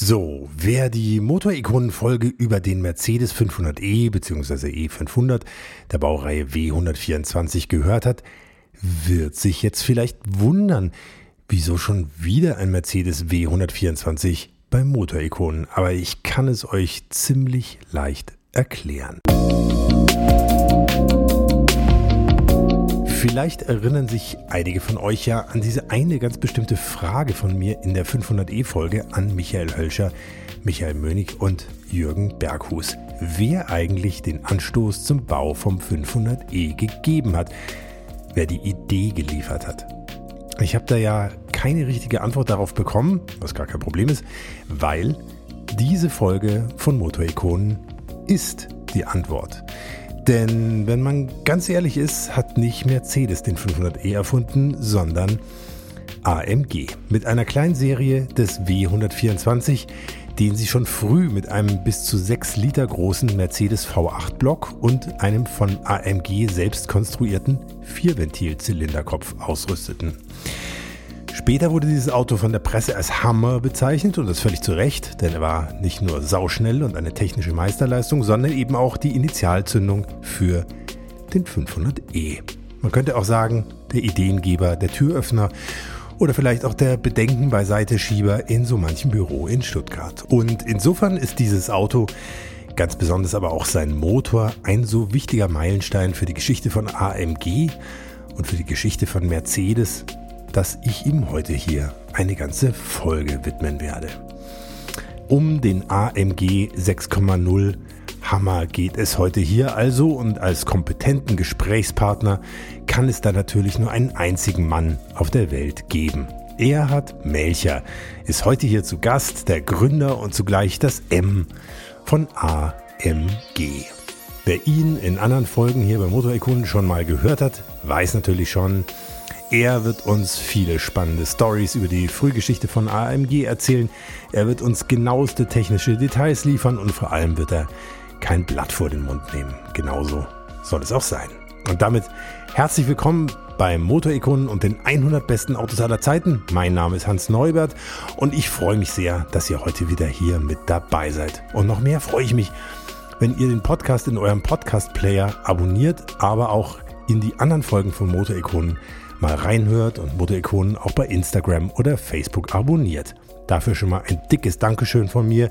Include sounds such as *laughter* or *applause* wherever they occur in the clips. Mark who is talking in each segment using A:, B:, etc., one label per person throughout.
A: So, wer die Motorikonen-Folge über den Mercedes 500e bzw. E500 der Baureihe W124 gehört hat, wird sich jetzt vielleicht wundern, wieso schon wieder ein Mercedes W124 bei Motorikonen. Aber ich kann es euch ziemlich leicht erklären. Vielleicht erinnern sich einige von euch ja an diese eine ganz bestimmte Frage von mir in der 500e-Folge an Michael Hölscher, Michael Mönig und Jürgen Berghus. Wer eigentlich den Anstoß zum Bau vom 500e gegeben hat? Wer die Idee geliefert hat? Ich habe da ja keine richtige Antwort darauf bekommen, was gar kein Problem ist, weil diese Folge von Motorikonen ist die Antwort. Denn wenn man ganz ehrlich ist, hat nicht Mercedes den 500e erfunden, sondern AMG mit einer kleinen Serie des W124, den sie schon früh mit einem bis zu 6 Liter großen Mercedes V8 Block und einem von AMG selbst konstruierten Vierventilzylinderkopf ausrüsteten. Später wurde dieses Auto von der Presse als Hammer bezeichnet und das völlig zu Recht, denn er war nicht nur sauschnell und eine technische Meisterleistung, sondern eben auch die Initialzündung für den 500e. Man könnte auch sagen, der Ideengeber, der Türöffner oder vielleicht auch der Bedenken beiseite Schieber in so manchem Büro in Stuttgart. Und insofern ist dieses Auto, ganz besonders aber auch sein Motor, ein so wichtiger Meilenstein für die Geschichte von AMG und für die Geschichte von Mercedes, dass ich ihm heute hier eine ganze Folge widmen werde. Um den AMG 6,0 Hammer geht es heute hier also und als kompetenten Gesprächspartner kann es da natürlich nur einen einzigen Mann auf der Welt geben. Erhard Melcher ist heute hier zu Gast, der Gründer und zugleich das M von AMG. Wer ihn in anderen Folgen hier bei Motorikunden schon mal gehört hat, weiß natürlich schon, er wird uns viele spannende Stories über die Frühgeschichte von AMG erzählen. Er wird uns genaueste technische Details liefern und vor allem wird er kein Blatt vor den Mund nehmen. Genauso soll es auch sein. Und damit herzlich willkommen bei Motorikonen und den 100 besten Autos aller Zeiten. Mein Name ist Hans Neubert und ich freue mich sehr, dass ihr heute wieder hier mit dabei seid. Und noch mehr freue ich mich, wenn ihr den Podcast in eurem Podcast-Player abonniert, aber auch in die anderen Folgen von Motorikonen mal reinhört und Motorikonen auch bei Instagram oder Facebook abonniert. Dafür schon mal ein dickes Dankeschön von mir.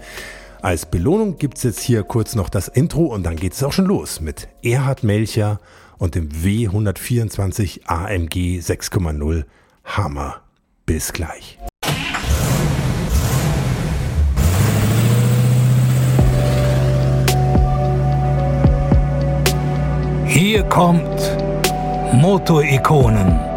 A: Als Belohnung gibt es jetzt hier kurz noch das Intro und dann geht es auch schon los mit Erhard Melcher und dem W124 AMG 6,0 Hammer. Bis gleich.
B: Hier kommt Motorikonen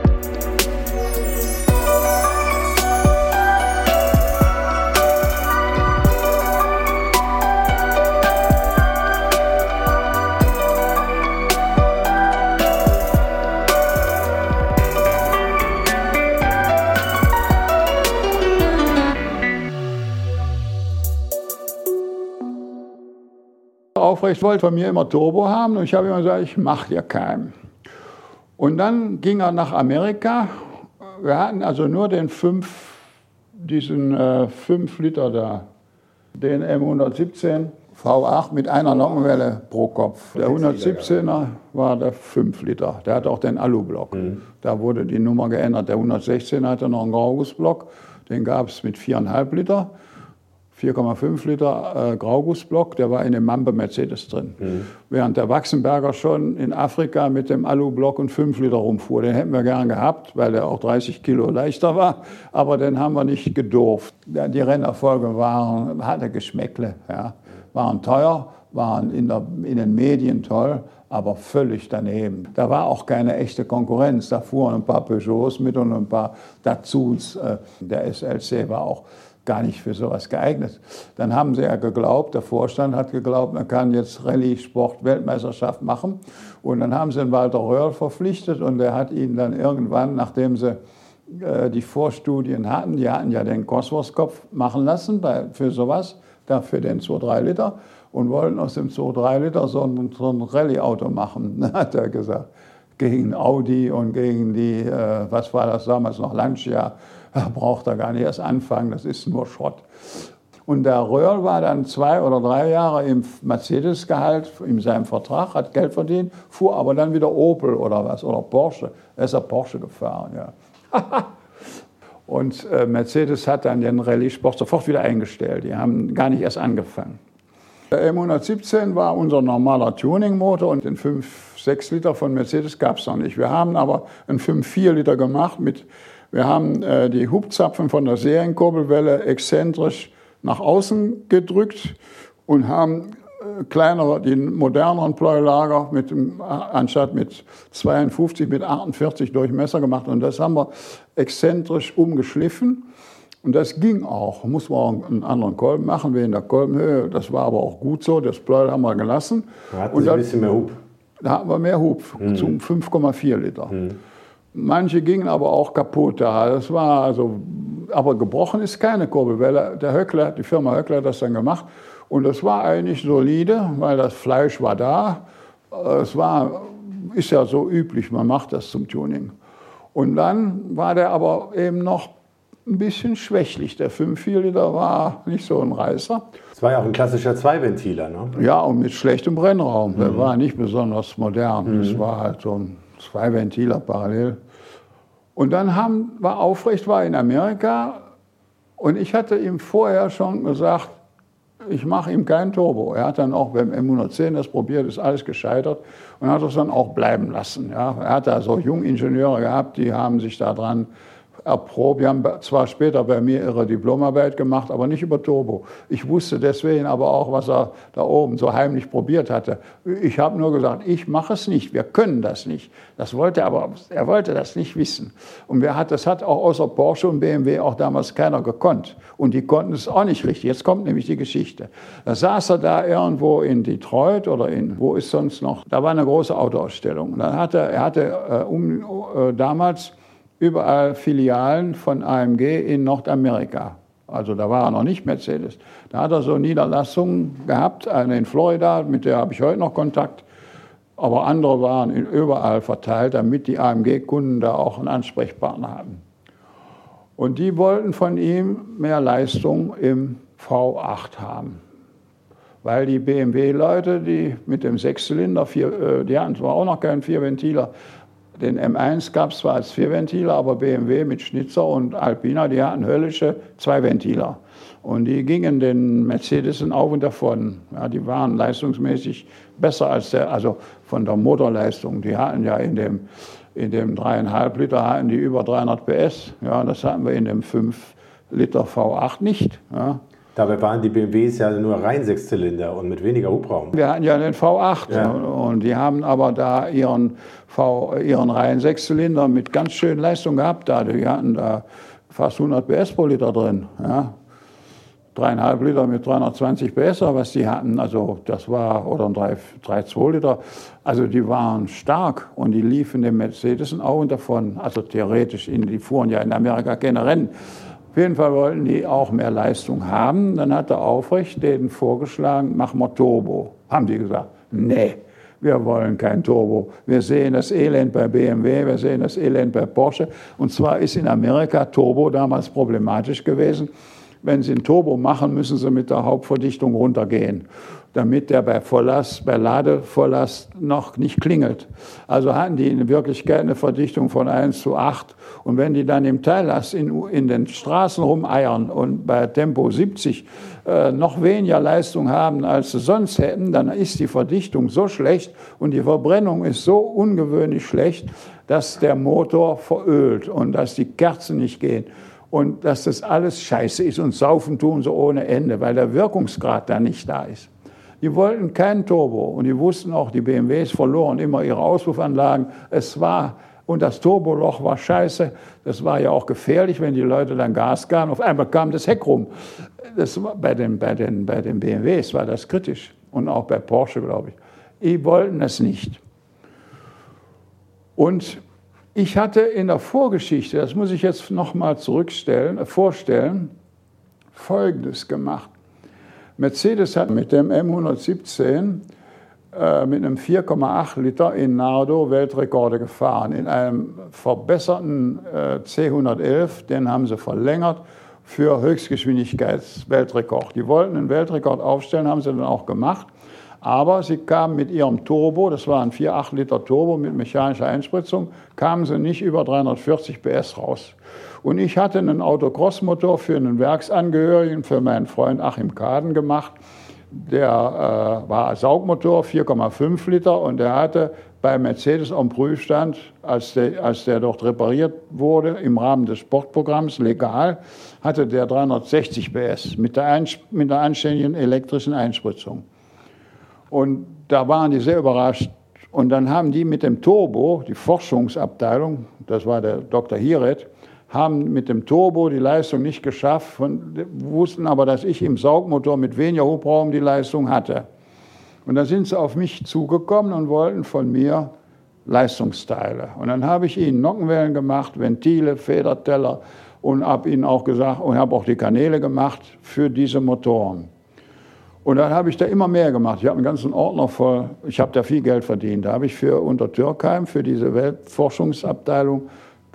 C: Aufrecht wollte von mir immer Turbo haben und ich habe immer gesagt, ich mache dir keinen. Und dann ging er nach Amerika. Wir hatten also nur den 5, diesen 5 äh, Liter da, den M117 V8 mit einer Nockenwelle pro Kopf. Der 117er war der 5 Liter. Der hat auch den Alublock. Mhm. Da wurde die Nummer geändert. Der 116 hatte noch einen Graugussblock. Den gab es mit 4,5 Liter. 4,5 Liter äh, Graugussblock, der war in dem Mambe Mercedes drin. Mhm. Während der Wachsenberger schon in Afrika mit dem Alublock und 5 Liter rumfuhr. Den hätten wir gern gehabt, weil der auch 30 Kilo leichter war, aber den haben wir nicht gedurft. Die Rennerfolge waren, hatte Geschmäckle, ja. waren teuer, waren in, der, in den Medien toll, aber völlig daneben. Da war auch keine echte Konkurrenz. Da fuhren ein paar Peugeots mit und ein paar Datsuns. Äh, der SLC war auch gar nicht für sowas geeignet. Dann haben sie ja geglaubt, der Vorstand hat geglaubt, man kann jetzt Rallye-Sport-Weltmeisterschaft machen. Und dann haben sie den Walter Röhrl verpflichtet und der hat ihnen dann irgendwann, nachdem sie äh, die Vorstudien hatten, die hatten ja den Cosworth-Kopf machen lassen bei, für sowas, dafür den 2-3 Liter. und wollten aus dem 2,3 Liter so ein, so ein Rallye-Auto machen, *laughs* hat er gesagt. Gegen Audi und gegen die, äh, was war das damals noch, Lancia. Braucht er gar nicht erst anfangen, das ist nur Schrott. Und der Röhrl war dann zwei oder drei Jahre im Mercedes-Gehalt in seinem Vertrag, hat Geld verdient, fuhr aber dann wieder Opel oder was, oder Porsche. Er ist ja Porsche gefahren, ja. *laughs* Und äh, Mercedes hat dann den Rallye-Sport sofort wieder eingestellt. Die haben gar nicht erst angefangen. Der M117 war unser normaler Tuning-Motor und den 5-6 Liter von Mercedes gab es noch nicht. Wir haben aber einen 5-4 Liter gemacht. Mit, wir haben äh, die Hubzapfen von der Serienkurbelwelle exzentrisch nach außen gedrückt und haben äh, kleinere, die moderneren Pleulager mit, anstatt mit 52 mit 48 Durchmesser gemacht. Und das haben wir exzentrisch umgeschliffen. Und das ging auch. Muss man auch einen anderen Kolben machen, wegen der Kolbenhöhe. Das war aber auch gut so. Das Pleuel haben wir gelassen.
A: Da hatten und Sie ein bisschen mehr Hub.
C: Da hatten wir mehr Hub, mhm. zum 5,4 Liter. Mhm. Manche gingen aber auch kaputt. Das war also aber gebrochen ist keine Kurbelwelle. Der Höckler, die Firma Höckler hat das dann gemacht. Und das war eigentlich solide, weil das Fleisch war da. Es war, ist ja so üblich, man macht das zum Tuning. Und dann war der aber eben noch ein bisschen schwächlich. Der 5,4 Liter war nicht so ein Reißer.
A: Es war ja auch ein klassischer Zweiventiler, ne?
C: Ja, und mit schlechtem Brennraum. Der mhm. war nicht besonders modern. Mhm. Das war halt so ein Zweiventiler parallel. Und dann haben, war Aufrecht war in Amerika und ich hatte ihm vorher schon gesagt, ich mache ihm kein Turbo. Er hat dann auch beim M110 das probiert, ist alles gescheitert und hat es dann auch bleiben lassen. Ja. Er hat da so Jungingenieure gehabt, die haben sich daran erprobt. Die haben zwar später bei mir ihre Diplomarbeit gemacht, aber nicht über Turbo. Ich wusste deswegen aber auch, was er da oben so heimlich probiert hatte. Ich habe nur gesagt, ich mache es nicht, wir können das nicht. Das wollte er aber, er wollte das nicht wissen. Und wer hat, das hat auch außer Porsche und BMW auch damals keiner gekonnt. Und die konnten es auch nicht richtig. Jetzt kommt nämlich die Geschichte. Da saß er da irgendwo in Detroit oder in, wo ist sonst noch? Da war eine große Autoausstellung. Und dann hatte er hatte äh, um, äh, damals überall Filialen von AMG in Nordamerika. Also da war er noch nicht Mercedes. Da hat er so Niederlassungen gehabt, eine in Florida, mit der habe ich heute noch Kontakt. Aber andere waren überall verteilt, damit die AMG-Kunden da auch einen Ansprechpartner hatten. Und die wollten von ihm mehr Leistung im V8 haben. Weil die BMW-Leute, die mit dem Sechszylinder, äh, die hatten zwar auch noch keinen Vierventiler, den M1 gab es zwar als Vierventiler, aber BMW mit Schnitzer und Alpina, die hatten höllische Zweiventiler. Und die gingen den Mercedesen auf und davon. Ja, die waren leistungsmäßig besser als der, also von der Motorleistung. Die hatten ja in dem, in dem 3,5 Liter hatten die über 300 PS. Ja, das hatten wir in dem 5 Liter V8 nicht. Ja.
A: Dabei waren die BMWs ja nur rein Sechszylinder und mit weniger Hubraum.
C: Wir hatten ja den V8 ja. und die haben aber da ihren, v, ihren rein Sechszylinder mit ganz schön Leistung gehabt. Da. Die hatten da fast 100 PS pro Liter drin. Ja. Dreieinhalb Liter mit 320 PS, was die hatten, also das war, oder ein 3,2 Liter, also die waren stark und die liefen den Mercedes auch davon, also theoretisch, die fuhren ja in Amerika keine Rennen. Auf jeden Fall wollten die auch mehr Leistung haben. Dann hat der Aufrecht denen vorgeschlagen, mach mal Turbo. Haben die gesagt, nee, wir wollen kein Turbo. Wir sehen das Elend bei BMW, wir sehen das Elend bei Porsche. Und zwar ist in Amerika Turbo damals problematisch gewesen. Wenn Sie ein Turbo machen, müssen Sie mit der Hauptverdichtung runtergehen damit der bei Volllast, bei Ladevolllast noch nicht klingelt. Also hatten die in Wirklichkeit eine Verdichtung von 1 zu 8. Und wenn die dann im Teillast in, in den Straßen rumeiern und bei Tempo 70 äh, noch weniger Leistung haben, als sie sonst hätten, dann ist die Verdichtung so schlecht und die Verbrennung ist so ungewöhnlich schlecht, dass der Motor verölt und dass die Kerzen nicht gehen und dass das alles scheiße ist und saufen tun sie ohne Ende, weil der Wirkungsgrad da nicht da ist. Die wollten kein Turbo und die wussten auch, die BMWs verloren immer ihre Auspuffanlagen. Es war, und das Turboloch war scheiße. Das war ja auch gefährlich, wenn die Leute dann Gas gaben. Auf einmal kam das Heck rum. Das war bei, den, bei, den, bei den BMWs war das kritisch und auch bei Porsche, glaube ich. Die wollten es nicht. Und ich hatte in der Vorgeschichte, das muss ich jetzt nochmal zurückstellen, vorstellen, Folgendes gemacht. Mercedes hat mit dem M117 äh, mit einem 4,8 Liter in Nardo Weltrekorde gefahren. In einem verbesserten äh, C111, den haben sie verlängert für Höchstgeschwindigkeitsweltrekord. Die wollten einen Weltrekord aufstellen, haben sie dann auch gemacht. Aber sie kamen mit ihrem Turbo, das war ein 4,8 Liter Turbo mit mechanischer Einspritzung, kamen sie nicht über 340 PS raus. Und ich hatte einen Autocross-Motor für einen Werksangehörigen, für meinen Freund Achim Kaden gemacht. Der äh, war Saugmotor, 4,5 Liter, und der hatte bei Mercedes am Prüfstand, als der, als der dort repariert wurde, im Rahmen des Sportprogramms, legal, hatte der 360 PS mit der, mit der anständigen elektrischen Einspritzung. Und da waren die sehr überrascht. Und dann haben die mit dem Turbo, die Forschungsabteilung, das war der Dr. Hiret, haben mit dem Turbo die Leistung nicht geschafft, von, wussten aber, dass ich im Saugmotor mit weniger Hubraum die Leistung hatte. Und da sind sie auf mich zugekommen und wollten von mir Leistungsteile. Und dann habe ich ihnen Nockenwellen gemacht, Ventile, Federteller und habe ihnen auch gesagt und habe auch die Kanäle gemacht für diese Motoren. Und dann habe ich da immer mehr gemacht. Ich habe einen ganzen Ordner voll. Ich habe da viel Geld verdient. Da habe ich für Untertürkheim, für diese Weltforschungsabteilung,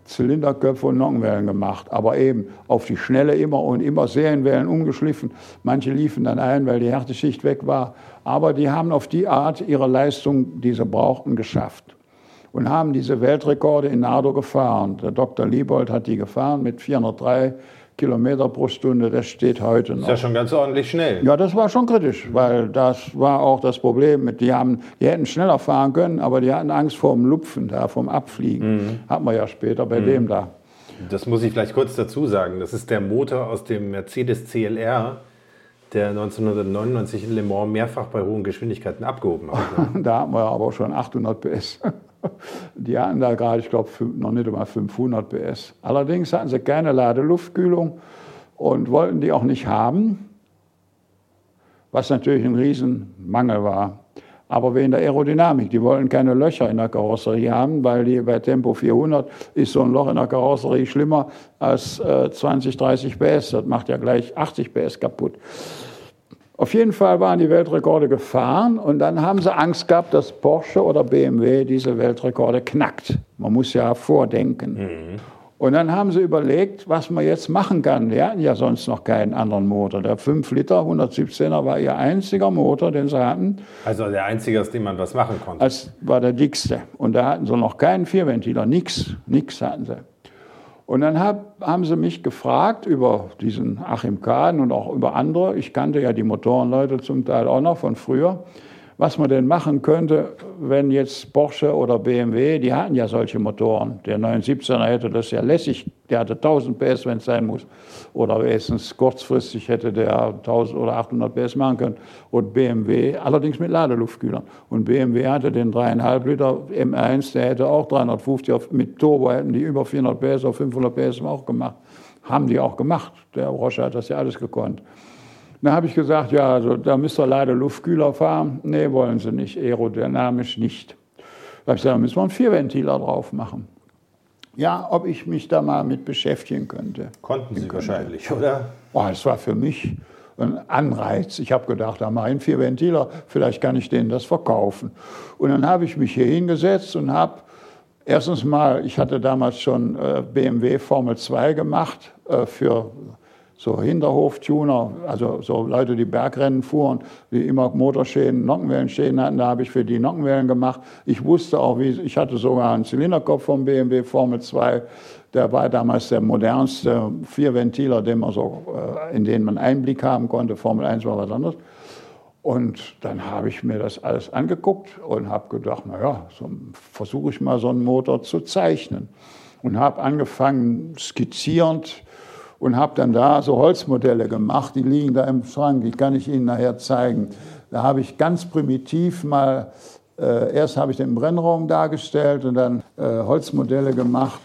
C: Zylinderköpfe und Nockenwellen gemacht. Aber eben auf die Schnelle immer und immer Serienwellen umgeschliffen. Manche liefen dann ein, weil die Härteschicht weg war. Aber die haben auf die Art ihre Leistung, die sie brauchten, geschafft. Und haben diese Weltrekorde in Nardo gefahren. Der Dr. Liebold hat die gefahren mit 403 Kilometer pro Stunde, das steht heute noch.
A: Ist ja schon ganz ordentlich schnell.
C: Ja, das war schon kritisch, weil das war auch das Problem. Mit, die, haben, die hätten schneller fahren können, aber die hatten Angst vor dem Lupfen da, vom Abfliegen. Mhm. Hat man ja später bei mhm. dem da.
A: Das muss ich vielleicht kurz dazu sagen. Das ist der Motor aus dem Mercedes CLR, der 1999 in Le Mans mehrfach bei hohen Geschwindigkeiten abgehoben hat.
C: Ne? *laughs* da hatten wir aber schon 800 PS. Die hatten da gerade, ich glaube, noch nicht einmal 500 PS. Allerdings hatten sie keine Ladeluftkühlung und wollten die auch nicht haben, was natürlich ein Riesenmangel war. Aber wegen der Aerodynamik, die wollten keine Löcher in der Karosserie haben, weil die bei Tempo 400 ist so ein Loch in der Karosserie schlimmer als äh, 20, 30 PS. Das macht ja gleich 80 PS kaputt. Auf jeden Fall waren die Weltrekorde gefahren und dann haben sie Angst gehabt, dass Porsche oder BMW diese Weltrekorde knackt. Man muss ja vordenken. Mhm. Und dann haben sie überlegt, was man jetzt machen kann. Die hatten ja sonst noch keinen anderen Motor. Der 5 Liter 117er war ihr einziger Motor, den sie hatten.
A: Also der einzige, aus dem man was machen konnte.
C: Das war der dickste. Und da hatten sie noch keinen Vierventiler, nichts, nichts hatten sie. Und dann hab, haben sie mich gefragt über diesen Achim Kahn und auch über andere. Ich kannte ja die Motorenleute zum Teil auch noch von früher was man denn machen könnte, wenn jetzt Porsche oder BMW, die hatten ja solche Motoren. Der 917er hätte das ja lässig, der hatte 1000 PS, wenn es sein muss. Oder wenigstens kurzfristig hätte der 1000 oder 800 PS machen können. Und BMW, allerdings mit Ladeluftkühlern. Und BMW hatte den 3,5 Liter M1, der hätte auch 350 auf, mit Turbo, hätten die über 400 PS auf 500 PS auch gemacht. Haben die auch gemacht. Der Roche hat das ja alles gekonnt. Dann habe ich gesagt, ja, also da müsst ihr leider Luftkühler fahren. Nee, wollen sie nicht, aerodynamisch nicht. Da habe ich gesagt, da müssen wir einen Vierventiler drauf machen. Ja, ob ich mich da mal mit beschäftigen könnte.
A: Konnten Sie könnte. wahrscheinlich, oder?
C: Oh, das war für mich ein Anreiz. Ich habe gedacht, da mache ich einen Vierventiler, vielleicht kann ich denen das verkaufen. Und dann habe ich mich hier hingesetzt und habe erstens mal, ich hatte damals schon äh, BMW Formel 2 gemacht äh, für so Hinterhoftuner, also so Leute, die Bergrennen fuhren, die immer Motorschäden, Nockenwellenschäden hatten, da habe ich für die Nockenwellen gemacht. Ich wusste auch, wie, ich hatte sogar einen Zylinderkopf vom BMW Formel 2, der war damals der modernste Vierventiler, den man so, äh, in den man Einblick haben konnte. Formel 1 war was anderes. Und dann habe ich mir das alles angeguckt und habe gedacht, naja, so versuche ich mal so einen Motor zu zeichnen. Und habe angefangen, skizzierend und habe dann da so Holzmodelle gemacht, die liegen da im Schrank, die kann ich Ihnen nachher zeigen. Da habe ich ganz primitiv mal, äh, erst habe ich den Brennraum dargestellt und dann äh, Holzmodelle gemacht,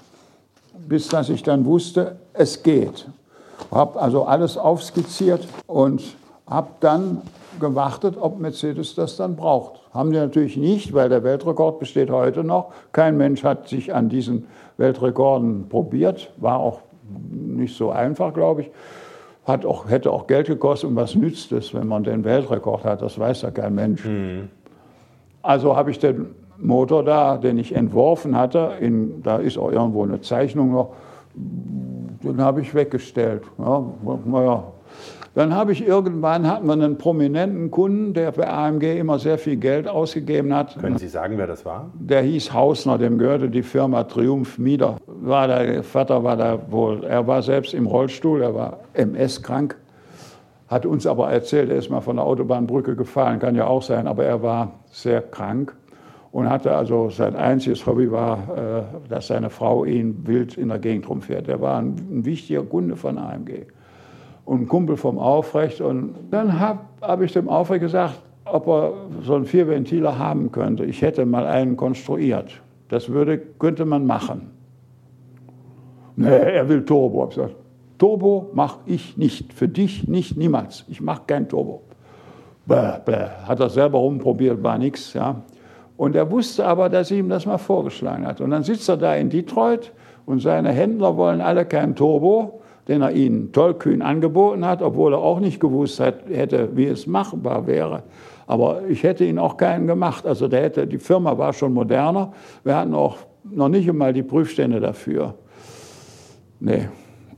C: bis dass ich dann wusste, es geht. Habe also alles aufskizziert und habe dann gewartet, ob Mercedes das dann braucht. Haben die natürlich nicht, weil der Weltrekord besteht heute noch. Kein Mensch hat sich an diesen Weltrekorden probiert, war auch nicht so einfach, glaube ich. Hat auch, hätte auch Geld gekostet und was nützt es, wenn man den Weltrekord hat? Das weiß ja kein Mensch. Mhm. Also habe ich den Motor da, den ich entworfen hatte, in, da ist auch irgendwo eine Zeichnung noch, den habe ich weggestellt. Ja, naja, dann habe ich irgendwann, hatten wir einen prominenten Kunden, der bei AMG immer sehr viel Geld ausgegeben hat.
A: Können Sie sagen, wer das war?
C: Der hieß Hausner, dem gehörte die Firma Triumph Mieder. War der Vater war da wohl, er war selbst im Rollstuhl, er war MS-krank, hat uns aber erzählt, er ist mal von der Autobahnbrücke gefallen, kann ja auch sein, aber er war sehr krank und hatte also sein einziges Hobby war, äh, dass seine Frau ihn wild in der Gegend rumfährt. Er war ein, ein wichtiger Kunde von AMG und ein Kumpel vom Aufrecht. Und dann habe hab ich dem Aufrecht gesagt, ob er so einen Vierventiler haben könnte. Ich hätte mal einen konstruiert. Das würde, könnte man machen. Nee, er will Turbo. Ich gesagt, Turbo mache ich nicht. Für dich nicht, niemals. Ich mache kein Turbo. Bäh, bäh. Hat er selber rumprobiert, war nichts. Ja. Und er wusste aber, dass ich ihm das mal vorgeschlagen hat. Und dann sitzt er da in Detroit und seine Händler wollen alle kein Turbo den er ihnen tollkühn angeboten hat, obwohl er auch nicht gewusst hat, hätte, wie es machbar wäre. Aber ich hätte ihn auch keinen gemacht. Also der hätte, die Firma war schon moderner. Wir hatten auch noch nicht einmal die Prüfstände dafür. Nee,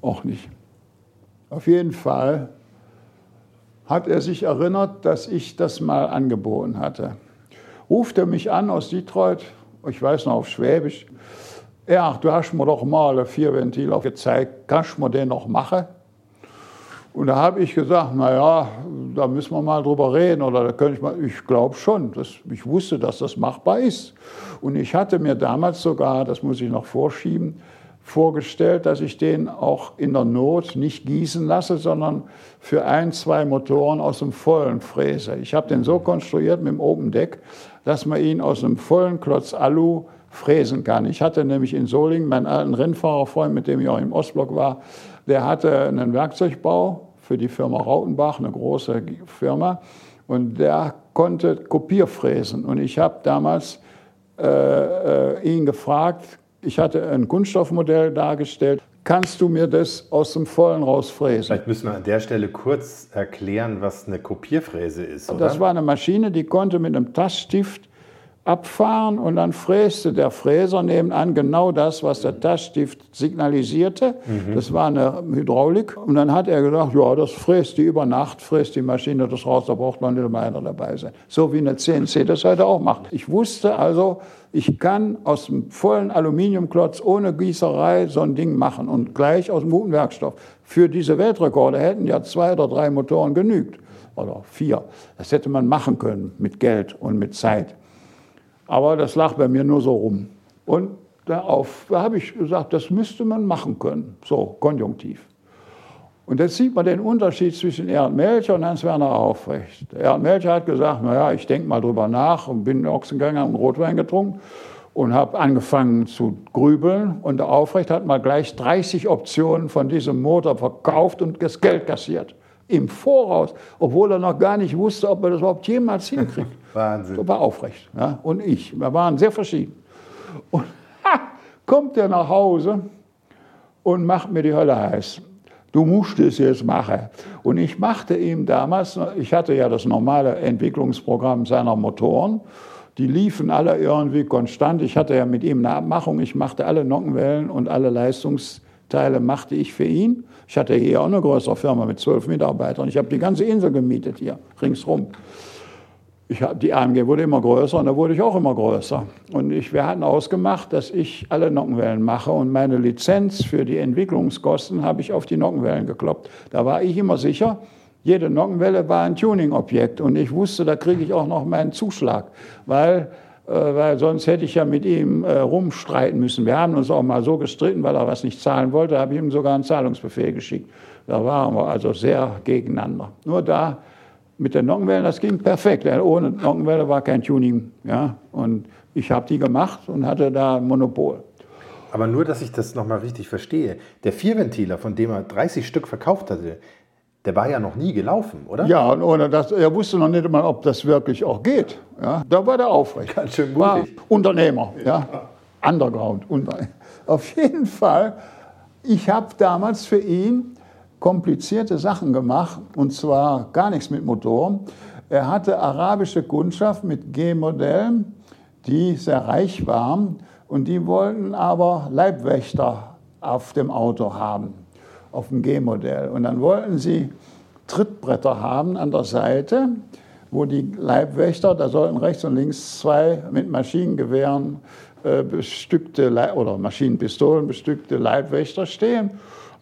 C: auch nicht. Auf jeden Fall hat er sich erinnert, dass ich das mal angeboten hatte. Ruft er mich an aus Detroit, ich weiß noch auf Schwäbisch, ja, du hast mir doch mal einen Vierventiler gezeigt, kannst du mir den noch machen? Und da habe ich gesagt, naja, da müssen wir mal drüber reden oder da könnte ich mal, ich glaube schon, dass, ich wusste, dass das machbar ist. Und ich hatte mir damals sogar, das muss ich noch vorschieben, vorgestellt, dass ich den auch in der Not nicht gießen lasse, sondern für ein, zwei Motoren aus dem Vollen fräse. Ich habe den so konstruiert mit dem Open Deck, dass man ihn aus einem vollen Klotz Alu fräsen kann. Ich hatte nämlich in Solingen meinen alten Rennfahrerfreund, mit dem ich auch im Ostblock war, der hatte einen Werkzeugbau für die Firma Rautenbach, eine große Firma, und der konnte Kopierfräsen. Und ich habe damals äh, äh, ihn gefragt, ich hatte ein Kunststoffmodell dargestellt, kannst du mir das aus dem Vollen rausfräsen?
A: Vielleicht müssen wir an der Stelle kurz erklären, was eine Kopierfräse ist. Oder?
C: Das war eine Maschine, die konnte mit einem Taststift abfahren und dann fräste der Fräser nebenan genau das, was der Taststift signalisierte. Mhm. Das war eine Hydraulik. Und dann hat er gesagt, ja, das fräst die über Nacht, fräst die Maschine das raus, da braucht man nicht mehr einer dabei sein. So wie eine CNC das heute auch macht. Ich wusste also, ich kann aus dem vollen Aluminiumklotz ohne Gießerei so ein Ding machen und gleich aus dem guten Werkstoff. Für diese Weltrekorde hätten ja zwei oder drei Motoren genügt. Oder vier. Das hätte man machen können mit Geld und mit Zeit. Aber das lag bei mir nur so rum. Und darauf da habe ich gesagt, das müsste man machen können. So, konjunktiv. Und jetzt sieht man den Unterschied zwischen Ernst Melcher und Hans-Werner Aufrecht. Ernst Melcher hat gesagt, naja, ich denke mal drüber nach und bin in Ochsengang und Rotwein getrunken und habe angefangen zu grübeln. Und der Aufrecht hat mal gleich 30 Optionen von diesem Motor verkauft und das Geld kassiert. Im Voraus, obwohl er noch gar nicht wusste, ob er das überhaupt jemals hinkriegt. *laughs*
A: Wahnsinn.
C: So war aufrecht. Ja, und ich. Wir waren sehr verschieden. Und *laughs* ha, kommt er nach Hause und macht mir die Hölle heiß. Du musst es jetzt machen. Und ich machte ihm damals, ich hatte ja das normale Entwicklungsprogramm seiner Motoren. Die liefen alle irgendwie konstant. Ich hatte ja mit ihm eine Abmachung. Ich machte alle Nockenwellen und alle Leistungsteile machte ich für ihn. Ich hatte hier auch eine größere Firma mit zwölf Mitarbeitern. Ich habe die ganze Insel gemietet hier, ringsrum ich, die AMG wurde immer größer und da wurde ich auch immer größer. Und ich, wir hatten ausgemacht, dass ich alle Nockenwellen mache und meine Lizenz für die Entwicklungskosten habe ich auf die Nockenwellen gekloppt. Da war ich immer sicher, jede Nockenwelle war ein Tuning-Objekt und ich wusste, da kriege ich auch noch meinen Zuschlag, weil, weil sonst hätte ich ja mit ihm äh, rumstreiten müssen. Wir haben uns auch mal so gestritten, weil er was nicht zahlen wollte, habe ich ihm sogar einen Zahlungsbefehl geschickt. Da waren wir also sehr gegeneinander. Nur da mit den Nockenwellen, das ging perfekt. Ohne Nockenwelle war kein Tuning. Ja? Und ich habe die gemacht und hatte da ein Monopol.
A: Aber nur, dass ich das nochmal richtig verstehe. Der Vierventiler, von dem er 30 Stück verkauft hatte, der war ja noch nie gelaufen, oder?
C: Ja, und ohne das, er wusste noch nicht mal, ob das wirklich auch geht. Ja, da war der aufrecht.
A: Ganz schön mutig.
C: War Unternehmer, ja. Underground. Auf jeden Fall, ich habe damals für ihn komplizierte Sachen gemacht, und zwar gar nichts mit Motoren. Er hatte arabische Kundschaft mit G-Modellen, die sehr reich waren, und die wollten aber Leibwächter auf dem Auto haben, auf dem G-Modell. Und dann wollten sie Trittbretter haben an der Seite, wo die Leibwächter, da sollten rechts und links zwei mit Maschinengewehren äh, bestückte oder Maschinenpistolen bestückte Leibwächter stehen.